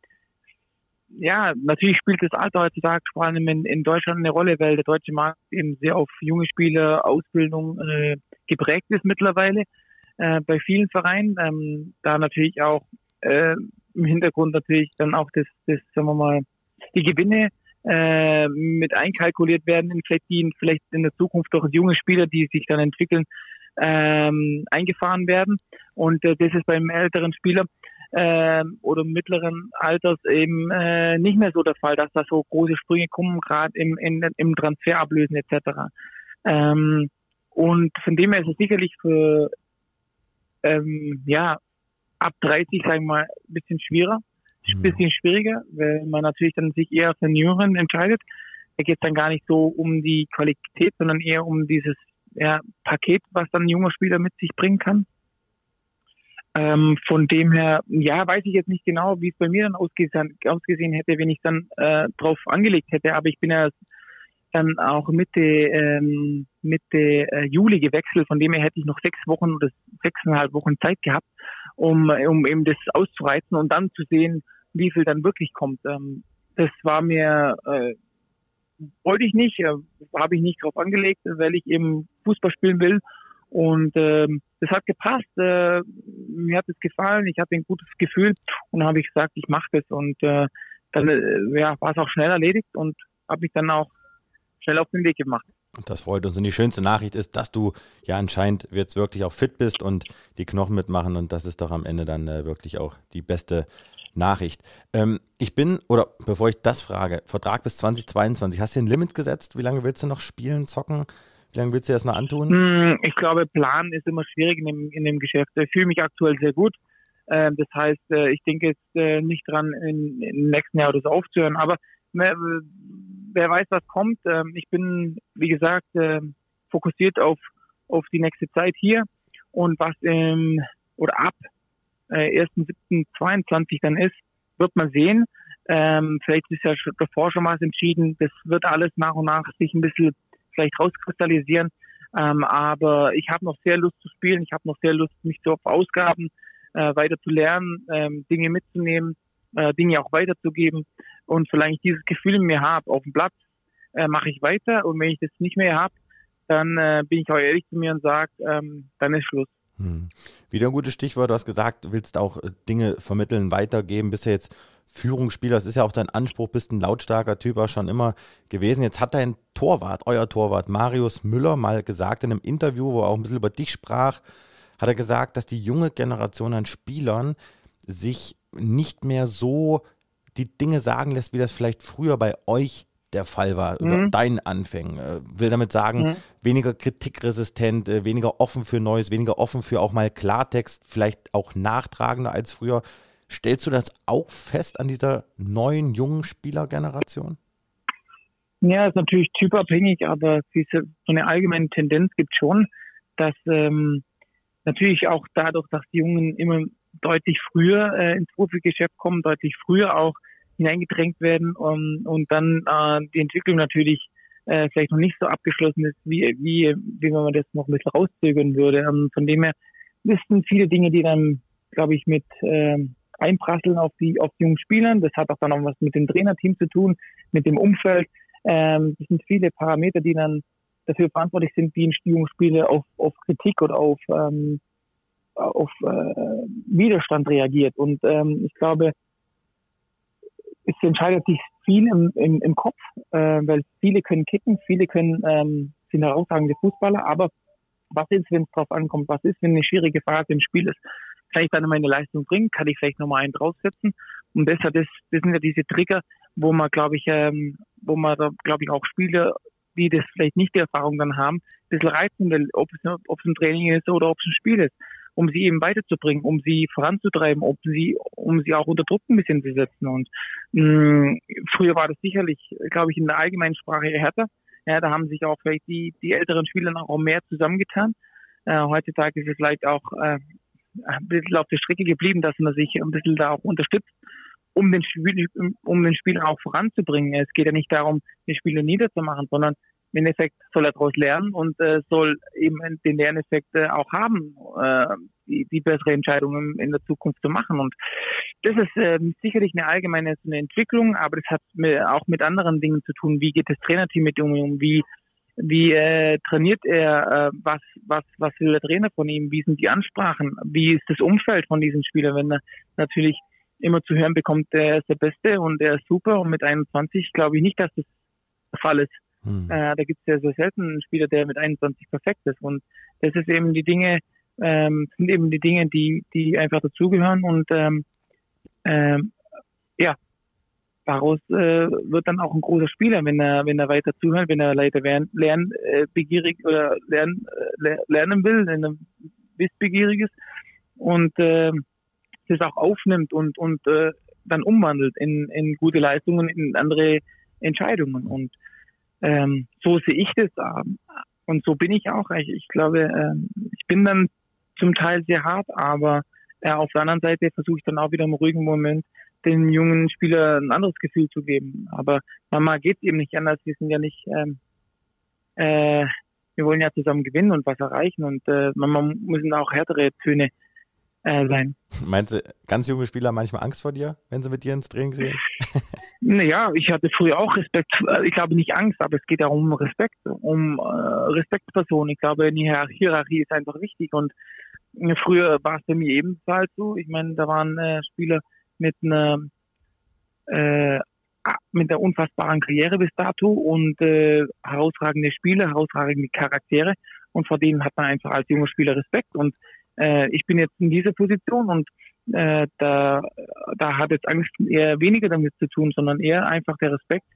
ja, natürlich spielt das Alter heutzutage vor allem in, in Deutschland eine Rolle, weil der deutsche Markt eben sehr auf junge Spieler, Ausbildung äh, geprägt ist mittlerweile äh, bei vielen Vereinen. Ähm, da natürlich auch äh, im Hintergrund natürlich dann auch das, das sagen wir mal, die Gewinne äh, mit einkalkuliert werden, vielleicht die vielleicht in der Zukunft durch junge Spieler, die sich dann entwickeln, ähm, eingefahren werden. Und äh, das ist beim älteren Spieler ähm, oder mittleren Alters eben äh, nicht mehr so der Fall, dass da so große Sprünge kommen, gerade im, in, im Transferablösen etc. Ähm, und von dem her ist es sicherlich für ähm, ja ab 30, sagen wir mal, ein bisschen schwieriger, ein bisschen schwieriger, weil man natürlich dann sich eher für Senioren entscheidet. Da geht es dann gar nicht so um die Qualität, sondern eher um dieses ja, Paket, was dann ein junger Spieler mit sich bringen kann. Ähm, von dem her, ja, weiß ich jetzt nicht genau, wie es bei mir dann ausgesehen, ausgesehen hätte, wenn ich dann äh, drauf angelegt hätte. Aber ich bin ja dann auch Mitte, ähm, Mitte äh, Juli gewechselt. Von dem her hätte ich noch sechs Wochen oder sechseinhalb Wochen Zeit gehabt, um, um eben das auszureizen und dann zu sehen, wie viel dann wirklich kommt. Ähm, das war mir, äh, wollte ich nicht, äh, habe ich nicht drauf angelegt, weil ich eben Fußball spielen will. Und ähm, das hat gepasst, äh, mir hat es gefallen, ich hatte ein gutes Gefühl und habe ich gesagt, ich mache das. Und äh, dann äh, ja, war es auch schnell erledigt und habe mich dann auch schnell auf den Weg gemacht. Das freut uns. Und die schönste Nachricht ist, dass du ja anscheinend jetzt wirklich auch fit bist und die Knochen mitmachen. Und das ist doch am Ende dann äh, wirklich auch die beste Nachricht. Ähm, ich bin, oder bevor ich das frage, Vertrag bis 2022. Hast du ein Limit gesetzt? Wie lange willst du noch spielen, zocken? Wie lange willst du das noch antun? Hm, ich glaube, Plan ist immer schwierig in dem, in dem Geschäft. Ich fühle mich aktuell sehr gut. Ähm, das heißt, äh, ich denke jetzt äh, nicht dran, im nächsten Jahr so aufzuhören. Aber wer weiß, was kommt. Ähm, ich bin, wie gesagt, ähm, fokussiert auf, auf die nächste Zeit hier und was im, oder ab äh, 1.7.22 dann ist, wird man sehen. Ähm, vielleicht ist ja schon davor schon was entschieden. Das wird alles nach und nach sich ein bisschen vielleicht rauskristallisieren. Ähm, aber ich habe noch sehr Lust zu spielen. Ich habe noch sehr Lust, mich zu verausgaben, äh, weiter zu lernen, ähm, Dinge mitzunehmen, äh, Dinge auch weiterzugeben. Und solange ich dieses Gefühl mir habe, auf dem Platz, äh, mache ich weiter. Und wenn ich das nicht mehr habe, dann äh, bin ich auch ehrlich zu mir und sage, ähm, dann ist Schluss. Hm. Wieder ein gutes Stichwort. Du hast gesagt, willst auch äh, Dinge vermitteln, weitergeben. Bist ja jetzt Führungsspieler. Das ist ja auch dein Anspruch. Bist ein lautstarker Typ auch schon immer gewesen. Jetzt hat dein Torwart, euer Torwart, Marius Müller, mal gesagt in einem Interview, wo er auch ein bisschen über dich sprach, hat er gesagt, dass die junge Generation an Spielern sich nicht mehr so die Dinge sagen lässt, wie das vielleicht früher bei euch der Fall war, mhm. über deinen Anfängen. Äh, will damit sagen, mhm. weniger kritikresistent, äh, weniger offen für Neues, weniger offen für auch mal Klartext, vielleicht auch nachtragender als früher. Stellst du das auch fest an dieser neuen, jungen Spielergeneration? Ja, ist natürlich typabhängig, aber diese, so eine allgemeine Tendenz gibt schon, dass ähm, natürlich auch dadurch, dass die Jungen immer deutlich früher äh, ins Profigeschäft kommen, deutlich früher auch hineingedrängt werden um, und dann äh, die Entwicklung natürlich äh, vielleicht noch nicht so abgeschlossen ist, wie, wie, wie wenn man das noch ein bisschen rauszögern würde. Ähm, von dem her wissen viele Dinge, die dann, glaube ich, mit äh, einprasseln auf die, auf die jungen Spielern. Das hat auch dann auch was mit dem Trainerteam zu tun, mit dem Umfeld. Ähm, das sind viele Parameter, die dann dafür verantwortlich sind, wie ein Jungspieler auf, auf Kritik oder auf, ähm, auf äh, Widerstand reagiert. Und ähm, ich glaube, es entscheidet sich viel im, im, im Kopf, äh, weil viele können kicken, viele können ähm, sind herausragende Fußballer, aber was ist, wenn es drauf ankommt? Was ist, wenn eine schwierige Phase im Spiel ist? Kann ich dann meine Leistung bringen? Kann ich vielleicht nochmal einen draufsetzen? Und deshalb, das, das sind ja diese Trigger, wo man, glaube ich, ähm, wo man, glaube ich, auch Spieler, die das vielleicht nicht die Erfahrung dann haben, ein bisschen reizen will, ob es, ob es ein Training ist oder ob es ein Spiel ist um sie eben weiterzubringen, um sie voranzutreiben, um sie, um sie auch unter Druck ein bisschen zu setzen. Und mh, mm, früher war das sicherlich, glaube ich, in der allgemeinen Sprache härter. Ja, da haben sich auch vielleicht die, die älteren Spieler auch mehr zusammengetan. Äh, heutzutage ist es vielleicht auch äh, ein bisschen auf der Strecke geblieben, dass man sich ein bisschen da auch unterstützt, um den, Spiel, um den Spieler auch voranzubringen. Es geht ja nicht darum, den Spieler niederzumachen, sondern im Endeffekt soll er daraus lernen und äh, soll eben den Lerneffekt äh, auch haben, äh, die, die bessere Entscheidungen in der Zukunft zu machen. Und das ist äh, sicherlich eine allgemeine eine Entwicklung, aber das hat mit, auch mit anderen Dingen zu tun. Wie geht das Trainerteam mit um? Wie wie äh, trainiert er, äh, was, was, was will der Trainer von ihm, wie sind die Ansprachen, wie ist das Umfeld von diesem Spieler, wenn er natürlich immer zu hören bekommt, er ist der Beste und er ist super und mit 21 glaube ich nicht, dass das der Fall ist. Hm. Äh, da gibt es ja sehr selten einen Spieler, der mit 21 perfekt ist. Und das ist eben die Dinge, ähm, sind eben die Dinge, die, die einfach dazugehören. Und ähm, ähm, ja, daraus äh, wird dann auch ein großer Spieler, wenn er, wenn er weiter zuhört, wenn er weiter lern, lernbegierig äh, oder lern, äh, lernen will, wenn er wissbegierig ist und äh, das auch aufnimmt und, und äh, dann umwandelt in, in gute Leistungen, in andere Entscheidungen. Und ähm, so sehe ich das. Und so bin ich auch. Ich, ich glaube, äh, ich bin dann zum Teil sehr hart, aber äh, auf der anderen Seite versuche ich dann auch wieder im ruhigen Moment den jungen Spieler ein anderes Gefühl zu geben. Aber Mama geht eben nicht anders. Wir sind ja nicht, ähm, äh, wir wollen ja zusammen gewinnen und was erreichen und äh, manchmal müssen auch härtere Töne äh, sein. Meinst du, ganz junge Spieler manchmal Angst vor dir, wenn sie mit dir ins Training sehen? naja, ich hatte früher auch Respekt. Ich glaube nicht Angst, aber es geht ja um Respekt, um äh, Respektspersonen. Ich glaube, die Hierarchie ist einfach wichtig und äh, früher war es bei mir ebenfalls so. Ich meine, da waren äh, Spieler mit einer äh, mit einer unfassbaren Karriere bis dato und äh, herausragende Spieler, herausragende Charaktere und vor denen hat man einfach als junger Spieler Respekt und äh, ich bin jetzt in dieser Position und äh, da, da hat jetzt Angst eher weniger damit zu tun, sondern eher einfach der Respekt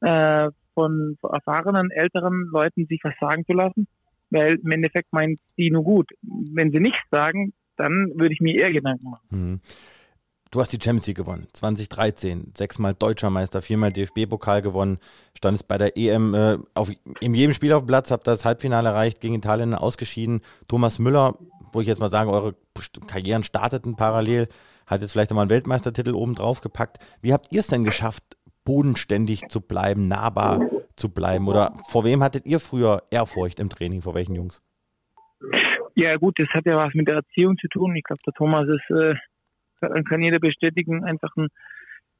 äh, von erfahrenen, älteren Leuten, sich was sagen zu lassen, weil im Endeffekt meint die nur gut. Wenn sie nichts sagen, dann würde ich mir eher Gedanken machen. Mhm. Du hast die Champions League gewonnen, 2013, sechsmal Deutscher Meister, viermal DFB-Pokal gewonnen, standest bei der EM äh, auf, in jedem Spiel auf dem Platz, habt das Halbfinale erreicht, gegen Italien ausgeschieden. Thomas Müller wo ich jetzt mal sage, eure Karrieren starteten parallel, hat jetzt vielleicht einmal einen Weltmeistertitel oben drauf gepackt. Wie habt ihr es denn geschafft, bodenständig zu bleiben, nahbar zu bleiben? Oder vor wem hattet ihr früher Ehrfurcht im Training? Vor welchen Jungs? Ja, gut, das hat ja was mit der Erziehung zu tun. Ich glaube, der Thomas ist, äh, kann jeder bestätigen, einfach ein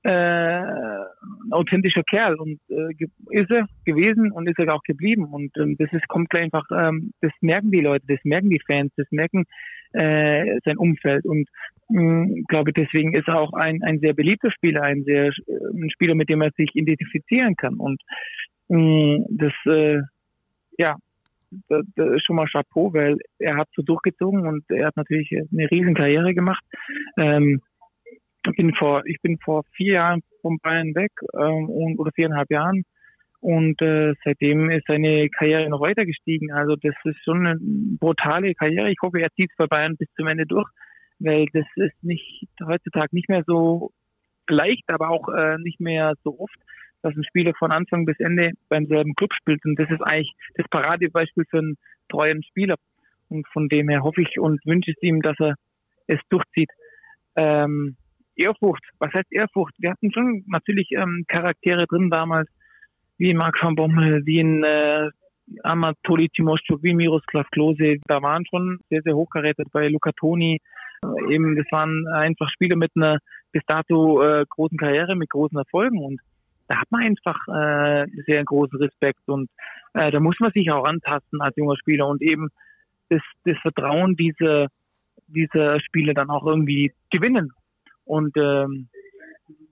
äh, ein authentischer Kerl und äh, ist er gewesen und ist er auch geblieben. Und ähm, das ist kommt einfach ähm, das merken die Leute das merken die Fans das merken äh, sein Umfeld. Und äh, glaube deswegen ist er auch ein ein sehr beliebter Spieler ein sehr äh, ein Spieler mit dem er sich identifizieren kann. Und äh, das äh, ja das ist schon mal Chapeau, weil er hat so durchgezogen und er hat natürlich eine riesen Karriere gemacht. Ähm, bin vor, ich bin vor vier Jahren von Bayern weg ähm, und, oder viereinhalb Jahren und äh, seitdem ist seine Karriere noch weiter gestiegen. Also das ist schon eine brutale Karriere. Ich hoffe, er zieht es bei Bayern bis zum Ende durch, weil das ist nicht heutzutage nicht mehr so leicht, aber auch äh, nicht mehr so oft, dass ein Spieler von Anfang bis Ende beim selben Club spielt. Und das ist eigentlich das Paradebeispiel für einen treuen Spieler. Und von dem her hoffe ich und wünsche es ihm, dass er es durchzieht. Ähm, Ehrfurcht. Was heißt Ehrfurcht? Wir hatten schon natürlich ähm, Charaktere drin damals, wie Marc van Bommel, wie in äh, Amatoli Timoschuk, wie Miroslav Klose. Da waren schon sehr, sehr hochkaräter bei Luca Toni. Äh, eben, das waren einfach Spieler mit einer bis dato äh, großen Karriere, mit großen Erfolgen und da hat man einfach äh, sehr großen Respekt und äh, da muss man sich auch antasten als junger Spieler und eben das, das Vertrauen dieser dieser Spieler dann auch irgendwie gewinnen. Und ähm,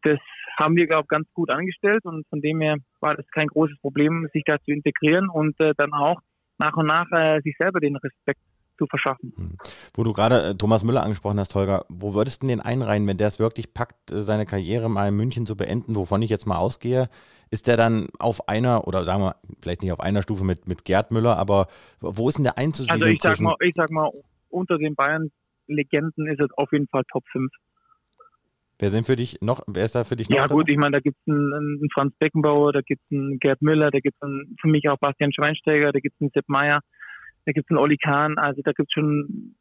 das haben wir, glaube ich, ganz gut angestellt und von dem her war das kein großes Problem, sich da zu integrieren und äh, dann auch nach und nach äh, sich selber den Respekt zu verschaffen. Hm. Wo du gerade äh, Thomas Müller angesprochen hast, Holger, wo würdest du den einreihen, wenn der es wirklich packt, äh, seine Karriere mal in München zu beenden, wovon ich jetzt mal ausgehe? Ist der dann auf einer, oder sagen wir, vielleicht nicht auf einer Stufe mit, mit Gerd Müller, aber wo ist denn der einzusiedeln? Also ich sag mal, ich sag mal, unter den Bayern-Legenden ist es auf jeden Fall Top 5. Wer sind für dich noch, wer ist da für dich noch? Ja gut, ich meine, da gibt es einen, einen, Franz Beckenbauer, da gibt es einen Gerd Müller, da gibt es für mich auch Bastian Schweinsteiger, da gibt es einen Sepp Meier, da gibt es einen Olli Kahn, also da gibt es schon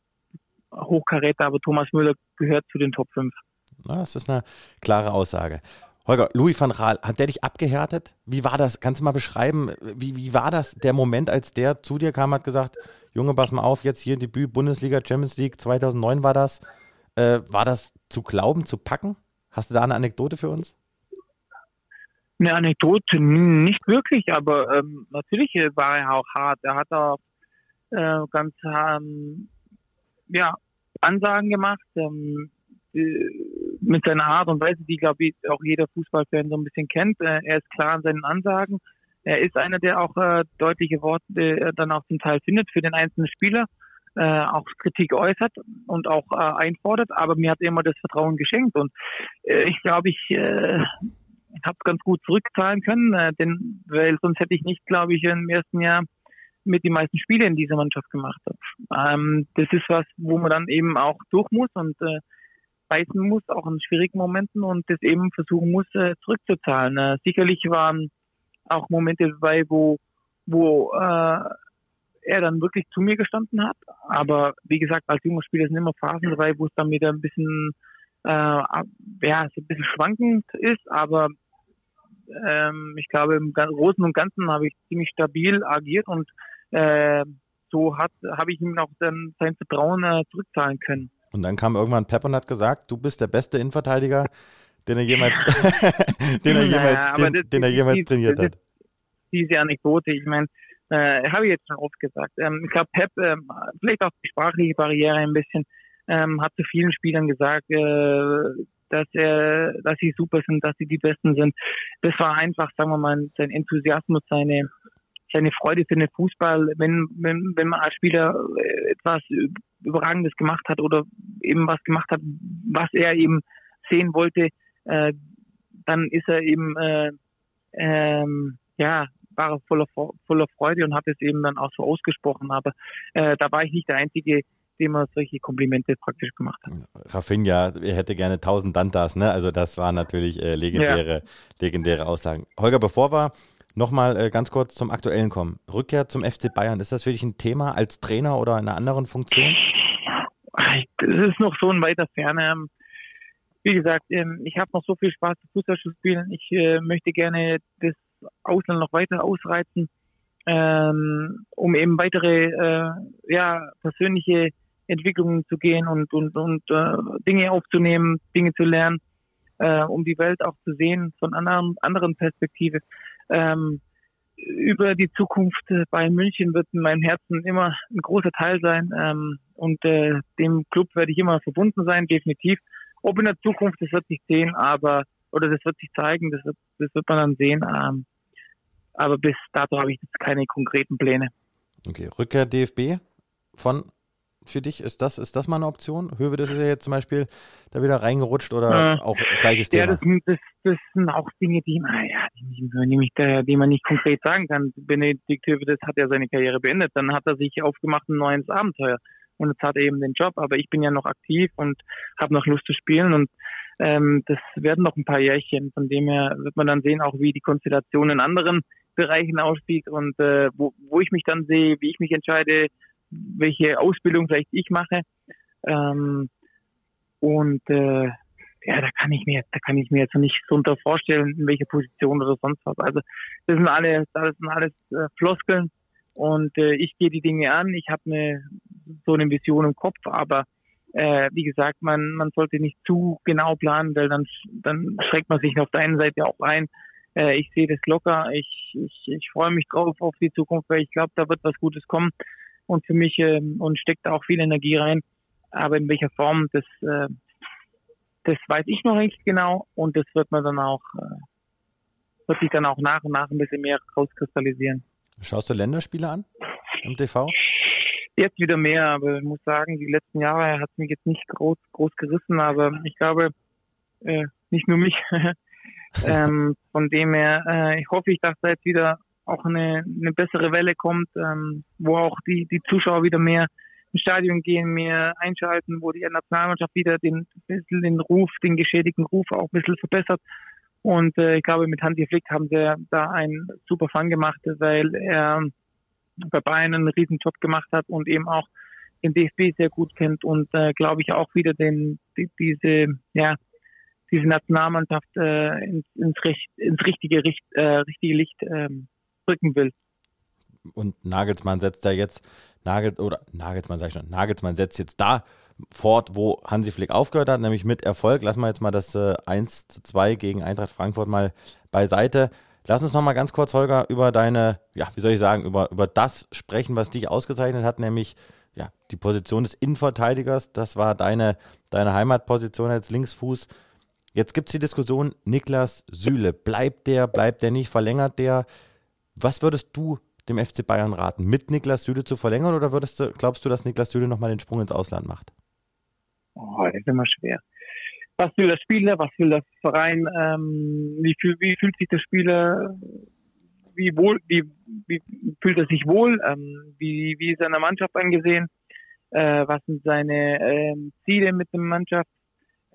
Hochkaräter, aber Thomas Müller gehört zu den Top 5. Na, das ist eine klare Aussage. Holger, Louis van Raal, hat der dich abgehärtet? Wie war das? Kannst du mal beschreiben, wie, wie war das der Moment, als der zu dir kam, hat gesagt, Junge, pass mal auf, jetzt hier Debüt Bundesliga, Champions League, 2009 war das. Äh, war das zu glauben, zu packen? Hast du da eine Anekdote für uns? Eine Anekdote nicht wirklich, aber ähm, natürlich war er auch hart. Er hat auch äh, ganz ähm, ja, Ansagen gemacht ähm, äh, mit seiner Art und Weise, die, glaube ich, auch jeder Fußballfan so ein bisschen kennt. Äh, er ist klar in seinen Ansagen. Er ist einer, der auch äh, deutliche Worte äh, dann auch zum Teil findet für den einzelnen Spieler. Äh, auch Kritik äußert und auch äh, einfordert, aber mir hat er immer das Vertrauen geschenkt und äh, ich glaube, ich äh, habe ganz gut zurückzahlen können, äh, denn weil sonst hätte ich nicht, glaube ich, im ersten Jahr mit den meisten Spiele in dieser Mannschaft gemacht. Ähm, das ist was, wo man dann eben auch durch muss und äh, beißen muss, auch in schwierigen Momenten und das eben versuchen muss, äh, zurückzuzahlen. Äh, sicherlich waren auch Momente dabei, wo, wo äh, er dann wirklich zu mir gestanden hat. Aber wie gesagt, als junger Spieler sind immer Phasen dabei, wo es dann wieder ein bisschen, äh, ja, so ein bisschen schwankend ist. Aber ähm, ich glaube, im Großen und Ganzen habe ich ziemlich stabil agiert und äh, so hat habe ich ihm auch dann sein Vertrauen äh, zurückzahlen können. Und dann kam irgendwann Pep und hat gesagt, du bist der beste Innenverteidiger, den er jemals, den er jemals, naja, den, das, den, er jemals die, trainiert hat. Diese Anekdote, ich meine, äh, habe ich jetzt schon oft gesagt. Ähm, ich glaube, Pep, ähm, vielleicht auch die sprachliche Barriere ein bisschen, ähm, hat zu vielen Spielern gesagt, äh, dass er, dass sie super sind, dass sie die Besten sind. Das war einfach, sagen wir mal, sein Enthusiasmus, seine seine Freude für den Fußball, wenn, wenn, wenn man als Spieler äh, etwas Überragendes gemacht hat oder eben was gemacht hat, was er eben sehen wollte, äh, dann ist er eben äh, ähm, ja war er voller voller Freude und hat es eben dann auch so ausgesprochen. Aber äh, da war ich nicht der Einzige, dem er solche Komplimente praktisch gemacht hat. Rafinha, er hätte gerne 1000 Dantas, ne? Also das war natürlich äh, legendäre, ja. legendäre Aussagen. Holger, bevor wir Nochmal äh, ganz kurz zum Aktuellen kommen. Rückkehr zum FC Bayern, ist das für dich ein Thema als Trainer oder in einer anderen Funktion? Das ist noch so ein weiter Ferne. Ähm, wie gesagt, ähm, ich habe noch so viel Spaß, Fußball zu spielen. Ich äh, möchte gerne das Ausland noch weiter ausreizen, ähm, um eben weitere äh, ja, persönliche Entwicklungen zu gehen und, und, und äh, Dinge aufzunehmen, Dinge zu lernen, äh, um die Welt auch zu sehen von anderen, anderen Perspektive. Ähm, über die Zukunft bei München wird in meinem Herzen immer ein großer Teil sein. Ähm, und äh, dem Club werde ich immer verbunden sein, definitiv. Ob in der Zukunft, das wird sich sehen, aber oder das wird sich zeigen, das wird, das wird man dann sehen. Ähm, aber bis dato habe ich jetzt keine konkreten Pläne. Okay, Rückkehr DFB von für dich? Ist das, ist das mal eine Option? Höwe, das ist ja jetzt zum Beispiel da wieder reingerutscht oder äh, auch gleiches Thema? Ja, das, das, das, sind auch Dinge, die, ja, die, die, die man nicht konkret sagen kann. Benedikt Höwe, das hat ja seine Karriere beendet. Dann hat er sich aufgemacht ein neues Abenteuer. Und jetzt hat er eben den Job. Aber ich bin ja noch aktiv und habe noch Lust zu spielen. Und ähm, das werden noch ein paar Jährchen. Von dem her wird man dann sehen, auch wie die Konstellation in anderen Bereichen aussieht und äh, wo, wo ich mich dann sehe, wie ich mich entscheide, welche Ausbildung vielleicht ich mache. Ähm, und äh, ja, da kann ich mir da kann ich mir jetzt nicht so vorstellen, in welcher Position oder sonst was. Also das sind alles, das sind alles äh, Floskeln und äh, ich gehe die Dinge an. Ich habe eine so eine Vision im Kopf, aber äh, wie gesagt, man man sollte nicht zu genau planen, weil dann dann schreckt man sich auf der einen Seite auch ein. Äh, ich sehe das locker. Ich ich, ich freue mich drauf auf die Zukunft, weil ich glaube, da wird was Gutes kommen und für mich ähm, und steckt da auch viel Energie rein. Aber in welcher Form, das, äh, das weiß ich noch nicht genau und das wird man dann auch, äh, wird sich dann auch nach und nach ein bisschen mehr rauskristallisieren. Schaust du Länderspiele an im TV? Jetzt wieder mehr, aber ich muss sagen, die letzten Jahre hat mich jetzt nicht groß, groß gerissen, aber ich glaube, äh, nicht nur mich. ähm, von dem her, äh, ich hoffe, ich darf da jetzt wieder auch eine, eine bessere Welle kommt, ähm, wo auch die, die Zuschauer wieder mehr ins Stadion gehen, mehr einschalten, wo die Nationalmannschaft wieder den, den Ruf, den geschädigten Ruf auch ein bisschen verbessert. Und äh, ich glaube, mit Hansi Flick haben sie da einen super Fang gemacht, weil er bei Bayern einen riesen Job gemacht hat und eben auch den DFB sehr gut kennt und äh, glaube ich auch wieder den die, diese ja diese Nationalmannschaft äh, ins, ins, Recht, ins richtige, Richt, äh, richtige Licht ähm, drücken will. Und Nagelsmann setzt da jetzt, Nagel, oder Nagelsmann sag ich schon, Nagelsmann setzt jetzt da fort, wo Hansi Flick aufgehört hat, nämlich mit Erfolg. Lassen wir jetzt mal das äh, 1 zu 2 gegen Eintracht Frankfurt mal beiseite. Lass uns noch mal ganz kurz, Holger, über deine, ja, wie soll ich sagen, über, über das sprechen, was dich ausgezeichnet hat, nämlich ja, die Position des Innenverteidigers. Das war deine, deine Heimatposition als Linksfuß. Jetzt gibt es die Diskussion, Niklas Süle, bleibt der, bleibt der nicht, verlängert der? Was würdest du dem FC Bayern raten, mit Niklas Süle zu verlängern oder würdest du, glaubst du, dass Niklas Süle nochmal den Sprung ins Ausland macht? Oh, das ist immer schwer. Was will der Spieler, was will der Verein, ähm, wie, wie fühlt sich der Spieler, wie wohl, wie, wie fühlt er sich wohl, ähm, wie, wie ist er in der Mannschaft angesehen, äh, was sind seine ähm, Ziele mit der Mannschaft, äh,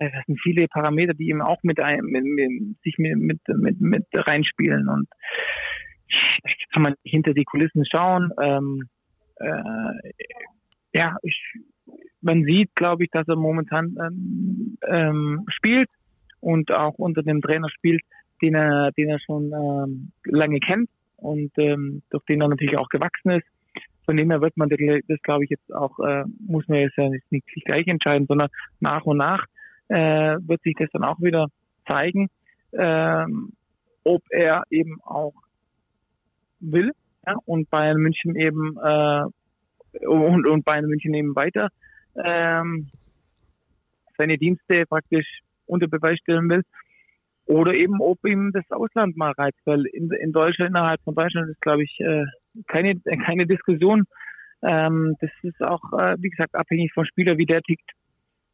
das sind viele Parameter, die eben auch mit, ein, mit, mit sich mit, mit, mit, mit reinspielen und kann man hinter die Kulissen schauen. Ähm, äh, ja, ich, man sieht, glaube ich, dass er momentan ähm, ähm, spielt und auch unter dem Trainer spielt, den er, den er schon ähm, lange kennt und ähm, durch den er natürlich auch gewachsen ist. Von dem her wird man das, das glaube ich, jetzt auch, äh, muss man jetzt ja nicht, nicht gleich entscheiden, sondern nach und nach äh, wird sich das dann auch wieder zeigen, ähm, ob er eben auch will ja, und Bayern München eben äh, und, und Bayern München eben weiter ähm, seine Dienste praktisch unter Beweis stellen will. Oder eben, ob ihm das Ausland mal reizt, weil in, in Deutschland, innerhalb von Deutschland ist, glaube ich, äh, keine, keine Diskussion. Ähm, das ist auch, äh, wie gesagt, abhängig vom Spieler, wie der tickt.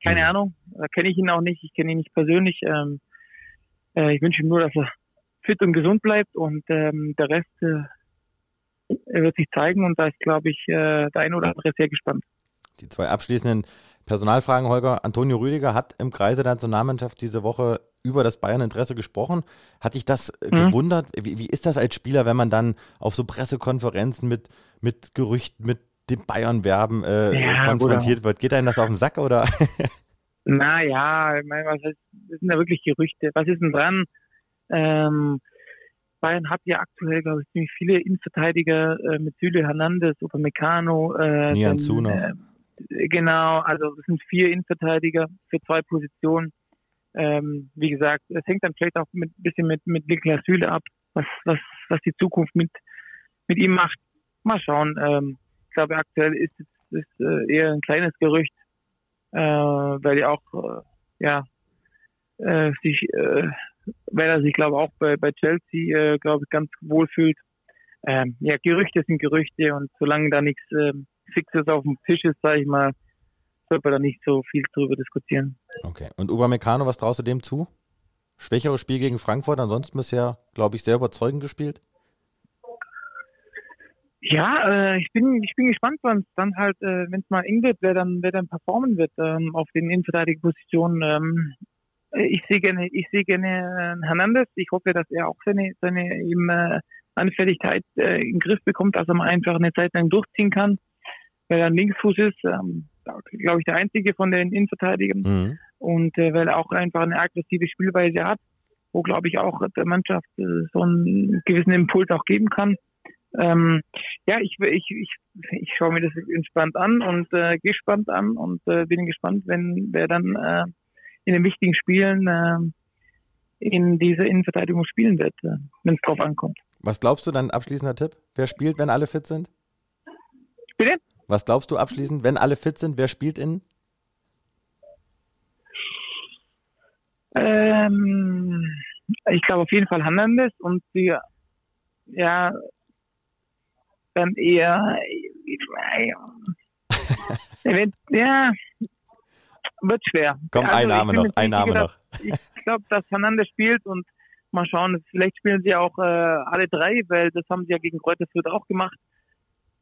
Keine mhm. Ahnung, da kenne ich ihn auch nicht, ich kenne ihn nicht persönlich. Ähm, äh, ich wünsche ihm nur, dass er fit und gesund bleibt und ähm, der Rest äh, wird sich zeigen und da ist, glaube ich, äh, der eine oder andere sehr gespannt. Die zwei abschließenden Personalfragen, Holger. Antonio Rüdiger hat im Kreise der Nationalmannschaft diese Woche über das Bayern-Interesse gesprochen. Hat dich das äh, mhm. gewundert? Wie, wie, ist das als Spieler, wenn man dann auf so Pressekonferenzen mit, mit Gerüchten, mit dem Bayern-Werben äh, ja, konfrontiert wird? Geht einem das auf den Sack oder? naja, ich meine, was ist, das sind ja wirklich Gerüchte. Was ist denn dran? Ähm, Bayern hat ja aktuell, glaube ich, ziemlich viele Innenverteidiger äh, mit Süle Hernandez, Upamecano. Äh, Nian Zuno. Äh, genau, also es sind vier Innenverteidiger für zwei Positionen. Ähm, wie gesagt, es hängt dann vielleicht auch ein bisschen mit, mit Niklas Süle ab, was, was, was die Zukunft mit, mit ihm macht. Mal schauen. Ähm, glaube, aktuell ist es äh, eher ein kleines Gerücht, äh, weil er auch, äh, ja, äh, sich äh, weil er sich, glaube auch bei, bei Chelsea, äh, glaube ich, ganz wohl fühlt. Ähm, ja, Gerüchte sind Gerüchte und solange da nichts ähm, Fixes auf dem Tisch ist, sage ich mal, sollte man da nicht so viel drüber diskutieren. Okay. Und Upamecano, was traust du dem zu? Schwächeres Spiel gegen Frankfurt, ansonsten bisher, glaube ich, sehr überzeugend gespielt. Ja, äh, ich bin ich bin gespannt, wann es dann halt, äh, wenn es mal eng wird, wer dann wer dann performen wird ähm, auf den Innenverteidigerpositionen. Ähm, ich sehe gerne, ich sehe gerne äh, Hernandez. Ich hoffe, dass er auch seine, seine eben, äh, Anfälligkeit äh, in den Griff bekommt, dass er mal einfach eine Zeit lang durchziehen kann, weil er ein Linksfuß ist, ähm, glaube ich, der einzige von den Innenverteidigern. Mhm. Und äh, weil er auch einfach eine aggressive Spielweise hat, wo, glaube ich, auch der Mannschaft äh, so einen gewissen Impuls auch geben kann. Ähm, ja, ich, ich, ich, ich schaue mir das entspannt an und äh, gespannt an und äh, bin gespannt, wenn wer dann äh, in den wichtigen Spielen äh, in dieser Innenverteidigung spielen wird, äh, wenn es drauf ankommt. Was glaubst du dann, abschließender Tipp? Wer spielt, wenn alle fit sind? Bitte? Was glaubst du abschließend, wenn alle fit sind, wer spielt in? Ähm, ich glaube auf jeden Fall Hernandez und die, ja, dann eher, ja, wird schwer. Komm, also, ein Name noch, ein Name noch. Ich glaube, dass Fernandes spielt und mal schauen, vielleicht spielen sie auch äh, alle drei, weil das haben sie ja gegen Kräuter Fürth auch gemacht.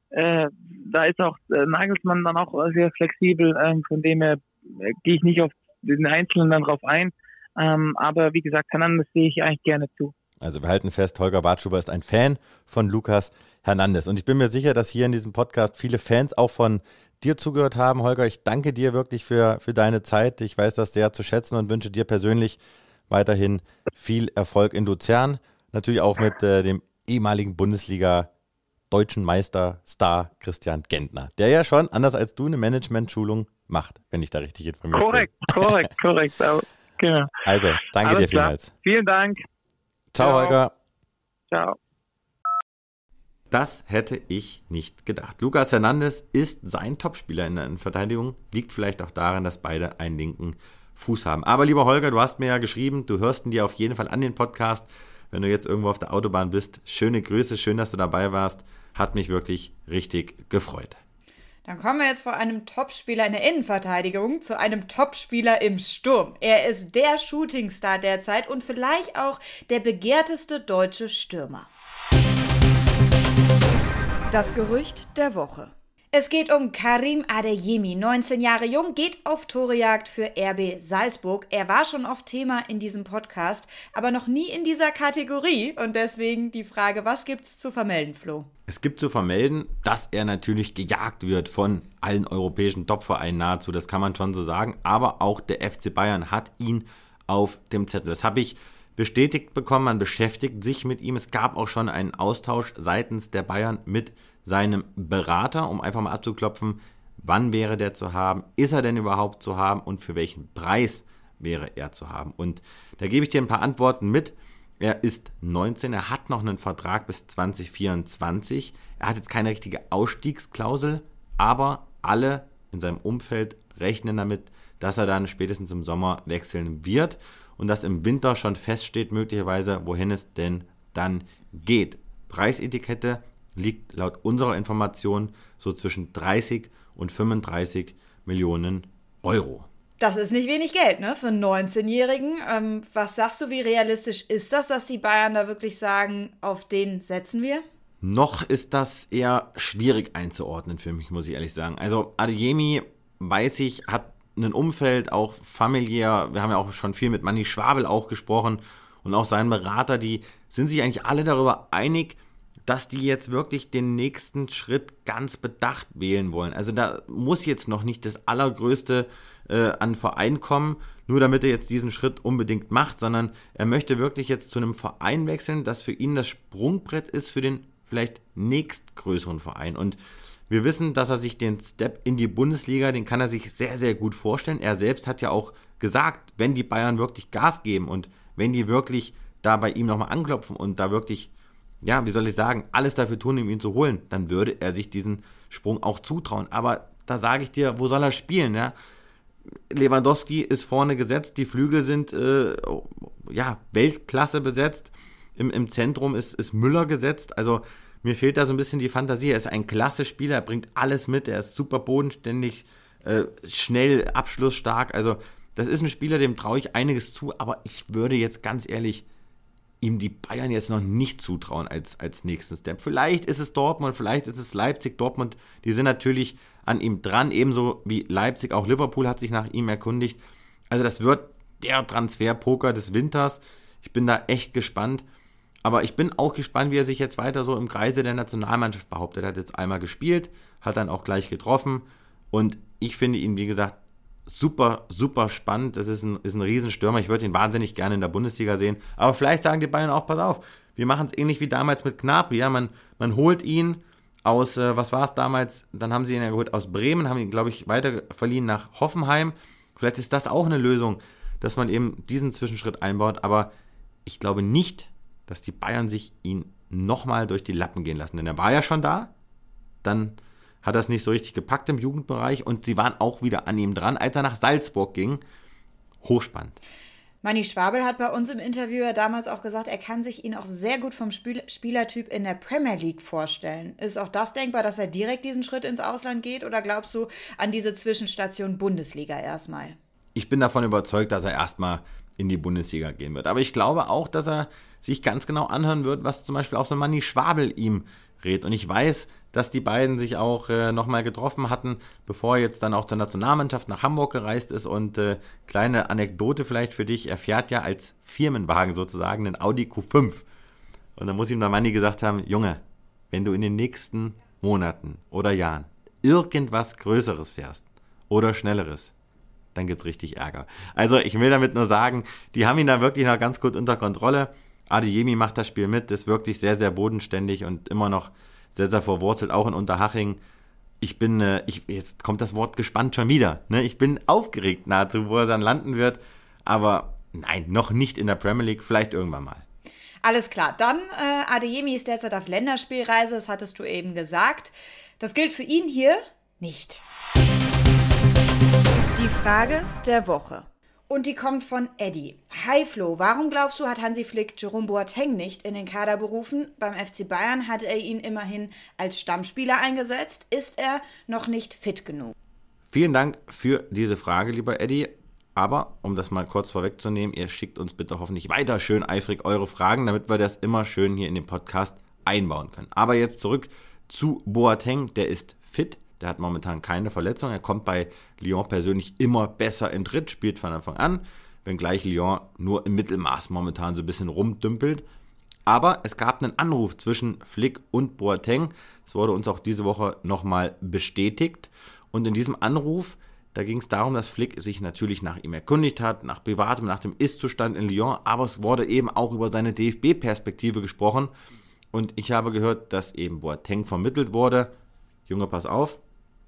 Äh, da ist auch äh, Nagelsmann dann auch sehr flexibel, ähm, von dem her äh, gehe ich nicht auf den Einzelnen dann drauf ein. Ähm, aber wie gesagt, Fernandes sehe ich eigentlich gerne zu. Also wir halten fest, Holger Bartschuber ist ein Fan von Lukas Hernandez. Und ich bin mir sicher, dass hier in diesem Podcast viele Fans auch von dir zugehört haben. Holger, ich danke dir wirklich für, für deine Zeit. Ich weiß das sehr zu schätzen und wünsche dir persönlich weiterhin viel Erfolg in Luzern. Natürlich auch mit äh, dem ehemaligen Bundesliga deutschen Meister Star Christian Gentner, der ja schon, anders als du, eine Management-Schulung macht, wenn ich da richtig informiert korrekt, bin. Korrekt, korrekt, korrekt. Genau. Also, danke Alles dir vielmals. Klar. Vielen Dank. Ciao, Ciao. Holger. Ciao. Das hätte ich nicht gedacht. Lukas Hernandez ist sein Topspieler in der Verteidigung. Liegt vielleicht auch daran, dass beide einen linken Fuß haben. Aber lieber Holger, du hast mir ja geschrieben, du hörst ihn dir auf jeden Fall an den Podcast. Wenn du jetzt irgendwo auf der Autobahn bist, schöne Grüße, schön, dass du dabei warst. hat mich wirklich richtig gefreut. Dann kommen wir jetzt von einem Topspieler in der Innenverteidigung zu einem Topspieler im Sturm. Er ist der Shootingstar derzeit und vielleicht auch der begehrteste deutsche Stürmer. Das Gerücht der Woche. Es geht um Karim Adeyemi, 19 Jahre jung, geht auf Torejagd für RB Salzburg. Er war schon oft Thema in diesem Podcast, aber noch nie in dieser Kategorie. Und deswegen die Frage, was gibt's zu vermelden, Flo? Es gibt zu vermelden, dass er natürlich gejagt wird von allen europäischen Topvereinen nahezu, das kann man schon so sagen. Aber auch der FC Bayern hat ihn auf dem Zettel. Das habe ich bestätigt bekommen. Man beschäftigt sich mit ihm. Es gab auch schon einen Austausch seitens der Bayern mit seinem Berater, um einfach mal abzuklopfen, wann wäre der zu haben, ist er denn überhaupt zu haben und für welchen Preis wäre er zu haben. Und da gebe ich dir ein paar Antworten mit. Er ist 19, er hat noch einen Vertrag bis 2024. Er hat jetzt keine richtige Ausstiegsklausel, aber alle in seinem Umfeld rechnen damit, dass er dann spätestens im Sommer wechseln wird und dass im Winter schon feststeht, möglicherweise, wohin es denn dann geht. Preisetikette liegt laut unserer Information so zwischen 30 und 35 Millionen Euro. Das ist nicht wenig Geld, ne, für einen 19-Jährigen. Ähm, was sagst du, wie realistisch ist das, dass die Bayern da wirklich sagen, auf den setzen wir? Noch ist das eher schwierig einzuordnen für mich, muss ich ehrlich sagen. Also Adeyemi, weiß ich, hat ein Umfeld, auch familiär. Wir haben ja auch schon viel mit Manni Schwabel auch gesprochen und auch seinen Berater, die sind sich eigentlich alle darüber einig, dass die jetzt wirklich den nächsten Schritt ganz bedacht wählen wollen. Also da muss jetzt noch nicht das allergrößte äh, an Verein kommen, nur damit er jetzt diesen Schritt unbedingt macht, sondern er möchte wirklich jetzt zu einem Verein wechseln, das für ihn das Sprungbrett ist für den vielleicht nächstgrößeren Verein. Und wir wissen, dass er sich den Step in die Bundesliga, den kann er sich sehr, sehr gut vorstellen. Er selbst hat ja auch gesagt, wenn die Bayern wirklich Gas geben und wenn die wirklich da bei ihm nochmal anklopfen und da wirklich ja, wie soll ich sagen, alles dafür tun, um ihn zu holen, dann würde er sich diesen Sprung auch zutrauen. Aber da sage ich dir, wo soll er spielen? Ja? Lewandowski ist vorne gesetzt, die Flügel sind äh, ja, Weltklasse besetzt, Im, im Zentrum ist, ist Müller gesetzt. Also mir fehlt da so ein bisschen die Fantasie. Er ist ein klasse Spieler, er bringt alles mit, er ist super bodenständig, äh, schnell, abschlussstark. Also das ist ein Spieler, dem traue ich einiges zu, aber ich würde jetzt ganz ehrlich ihm die Bayern jetzt noch nicht zutrauen als, als nächsten Step. Vielleicht ist es Dortmund, vielleicht ist es Leipzig. Dortmund, die sind natürlich an ihm dran, ebenso wie Leipzig. Auch Liverpool hat sich nach ihm erkundigt. Also das wird der Transferpoker des Winters. Ich bin da echt gespannt. Aber ich bin auch gespannt, wie er sich jetzt weiter so im Kreise der Nationalmannschaft behauptet. Er hat jetzt einmal gespielt, hat dann auch gleich getroffen. Und ich finde ihn, wie gesagt, super, super spannend. Das ist ein, ist ein Riesenstürmer. Ich würde ihn wahnsinnig gerne in der Bundesliga sehen. Aber vielleicht sagen die Bayern auch, pass auf, wir machen es ähnlich wie damals mit Knapri. Ja, man, man holt ihn aus, äh, was war es damals? Dann haben sie ihn ja geholt aus Bremen, haben ihn, glaube ich, weiter verliehen nach Hoffenheim. Vielleicht ist das auch eine Lösung, dass man eben diesen Zwischenschritt einbaut. Aber ich glaube nicht, dass die Bayern sich ihn nochmal durch die Lappen gehen lassen. Denn er war ja schon da. Dann hat das nicht so richtig gepackt im Jugendbereich und sie waren auch wieder an ihm dran, als er nach Salzburg ging. Hochspannend. Manni Schwabel hat bei uns im Interview ja damals auch gesagt, er kann sich ihn auch sehr gut vom Spiel Spielertyp in der Premier League vorstellen. Ist auch das denkbar, dass er direkt diesen Schritt ins Ausland geht oder glaubst du an diese Zwischenstation Bundesliga erstmal? Ich bin davon überzeugt, dass er erstmal in die Bundesliga gehen wird. Aber ich glaube auch, dass er sich ganz genau anhören wird, was zum Beispiel auch so Manni Schwabel ihm rät. Und ich weiß, dass die beiden sich auch äh, nochmal getroffen hatten, bevor er jetzt dann auch zur Nationalmannschaft nach Hamburg gereist ist. Und äh, kleine Anekdote vielleicht für dich, er fährt ja als Firmenwagen sozusagen den Audi Q5. Und dann muss ihm der Manni gesagt haben, Junge, wenn du in den nächsten Monaten oder Jahren irgendwas Größeres fährst oder Schnelleres, dann gibt es richtig Ärger. Also ich will damit nur sagen, die haben ihn da wirklich noch ganz gut unter Kontrolle. Adeyemi macht das Spiel mit, ist wirklich sehr, sehr bodenständig und immer noch sehr, sehr verwurzelt, auch in Unterhaching. Ich bin, äh, ich, jetzt kommt das Wort gespannt schon wieder. Ne? Ich bin aufgeregt nahezu, wo er dann landen wird. Aber nein, noch nicht in der Premier League, vielleicht irgendwann mal. Alles klar, dann äh, Adeyemi ist derzeit auf Länderspielreise, das hattest du eben gesagt. Das gilt für ihn hier nicht. Die Frage der Woche. Und die kommt von Eddie. Hi Flo, warum glaubst du, hat Hansi Flick Jerome Boateng nicht in den Kader berufen? Beim FC Bayern hat er ihn immerhin als Stammspieler eingesetzt. Ist er noch nicht fit genug? Vielen Dank für diese Frage, lieber Eddie. Aber um das mal kurz vorwegzunehmen, ihr schickt uns bitte hoffentlich weiter schön eifrig eure Fragen, damit wir das immer schön hier in den Podcast einbauen können. Aber jetzt zurück zu Boateng, der ist fit, der hat momentan keine Verletzung. Er kommt bei Lyon persönlich immer besser in Tritt, spielt von Anfang an, wenngleich Lyon nur im Mittelmaß momentan so ein bisschen rumdümpelt. Aber es gab einen Anruf zwischen Flick und Boateng. Das wurde uns auch diese Woche nochmal bestätigt. Und in diesem Anruf, da ging es darum, dass Flick sich natürlich nach ihm erkundigt hat, nach privatem, nach dem Ist-Zustand in Lyon. Aber es wurde eben auch über seine DFB-Perspektive gesprochen. Und ich habe gehört, dass eben Boateng vermittelt wurde. Junge, pass auf,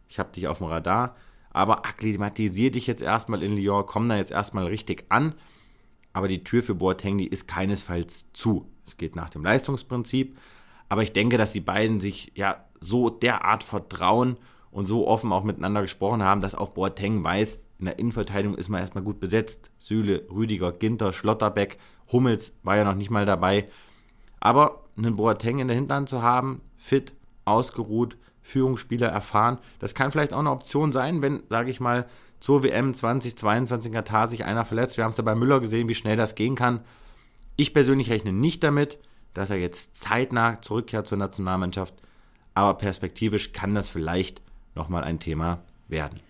ich habe dich auf dem Radar, aber akklimatisier dich jetzt erstmal in Lyon, komm da jetzt erstmal richtig an. Aber die Tür für Boateng, die ist keinesfalls zu. Es geht nach dem Leistungsprinzip. Aber ich denke, dass die beiden sich ja so derart vertrauen und so offen auch miteinander gesprochen haben, dass auch Boateng weiß, in der Innenverteidigung ist man erstmal gut besetzt. Süle, Rüdiger, Ginter, Schlotterbeck, Hummels war ja noch nicht mal dabei. Aber einen Boateng in der Hinterhand zu haben, fit, ausgeruht, Führungsspieler erfahren. Das kann vielleicht auch eine Option sein, wenn, sage ich mal, zur WM 2022 in Katar sich einer verletzt. Wir haben es ja bei Müller gesehen, wie schnell das gehen kann. Ich persönlich rechne nicht damit, dass er jetzt zeitnah zurückkehrt zur Nationalmannschaft, aber perspektivisch kann das vielleicht nochmal ein Thema werden.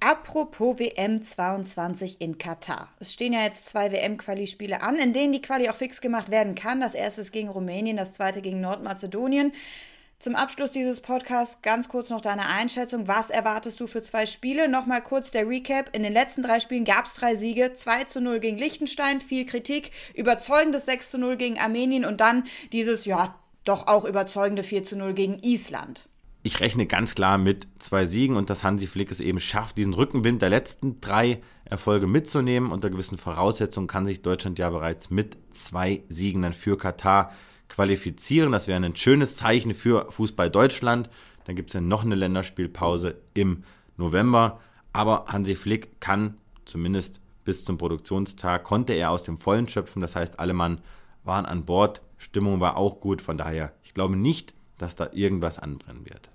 Apropos WM 22 in Katar. Es stehen ja jetzt zwei WM-Quali-Spiele an, in denen die Quali auch fix gemacht werden kann. Das erste ist gegen Rumänien, das zweite gegen Nordmazedonien. Zum Abschluss dieses Podcasts ganz kurz noch deine Einschätzung. Was erwartest du für zwei Spiele? Nochmal kurz der Recap. In den letzten drei Spielen gab es drei Siege. 2 zu 0 gegen Liechtenstein, viel Kritik, überzeugendes 6 zu 0 gegen Armenien und dann dieses, ja, doch auch überzeugende 4 zu 0 gegen Island. Ich rechne ganz klar mit zwei Siegen und dass Hansi Flick es eben schafft, diesen Rückenwind der letzten drei Erfolge mitzunehmen. Unter gewissen Voraussetzungen kann sich Deutschland ja bereits mit zwei Siegen dann für Katar qualifizieren. Das wäre ein schönes Zeichen für Fußball Deutschland. Dann gibt es ja noch eine Länderspielpause im November. Aber Hansi Flick kann zumindest bis zum Produktionstag, konnte er aus dem Vollen schöpfen. Das heißt, alle Mann waren an Bord. Stimmung war auch gut. Von daher, ich glaube nicht, dass da irgendwas anbrennen wird.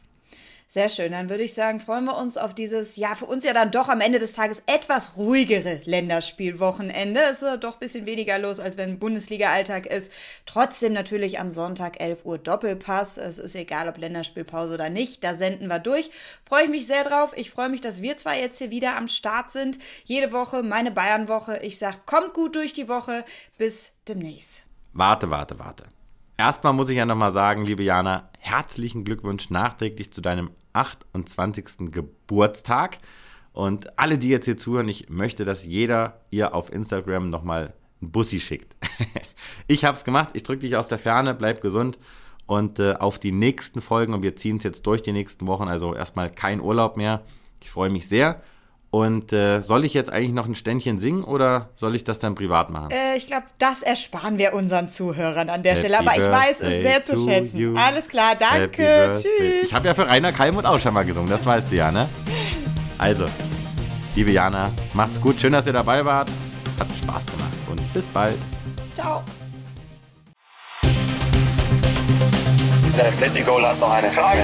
Sehr schön. Dann würde ich sagen, freuen wir uns auf dieses, ja, für uns ja dann doch am Ende des Tages etwas ruhigere Länderspielwochenende. Es ist doch ein bisschen weniger los, als wenn Bundesliga-Alltag ist. Trotzdem natürlich am Sonntag 11 Uhr Doppelpass. Es ist egal, ob Länderspielpause oder nicht. Da senden wir durch. Freue ich mich sehr drauf. Ich freue mich, dass wir zwei jetzt hier wieder am Start sind. Jede Woche meine Bayern-Woche. Ich sage, kommt gut durch die Woche. Bis demnächst. Warte, warte, warte. Erstmal muss ich ja nochmal sagen, liebe Jana, herzlichen Glückwunsch nachträglich zu deinem 28. Geburtstag. Und alle, die jetzt hier zuhören, ich möchte, dass jeder ihr auf Instagram nochmal einen Bussi schickt. ich habe es gemacht, ich drücke dich aus der Ferne, bleib gesund und äh, auf die nächsten Folgen und wir ziehen es jetzt durch die nächsten Wochen, also erstmal kein Urlaub mehr. Ich freue mich sehr und äh, soll ich jetzt eigentlich noch ein Ständchen singen oder soll ich das dann privat machen? Äh, ich glaube, das ersparen wir unseren Zuhörern an der Happy Stelle. Aber ich weiß es sehr zu schätzen. You. Alles klar, danke. Tschüss. Ich habe ja für Rainer Kalmut auch schon mal gesungen, das weißt du ja, ne? Also, liebe Jana, macht's gut. Schön, dass ihr dabei wart. Hat Spaß gemacht und bis bald. Ciao. Der Atletico hat noch eine Frage.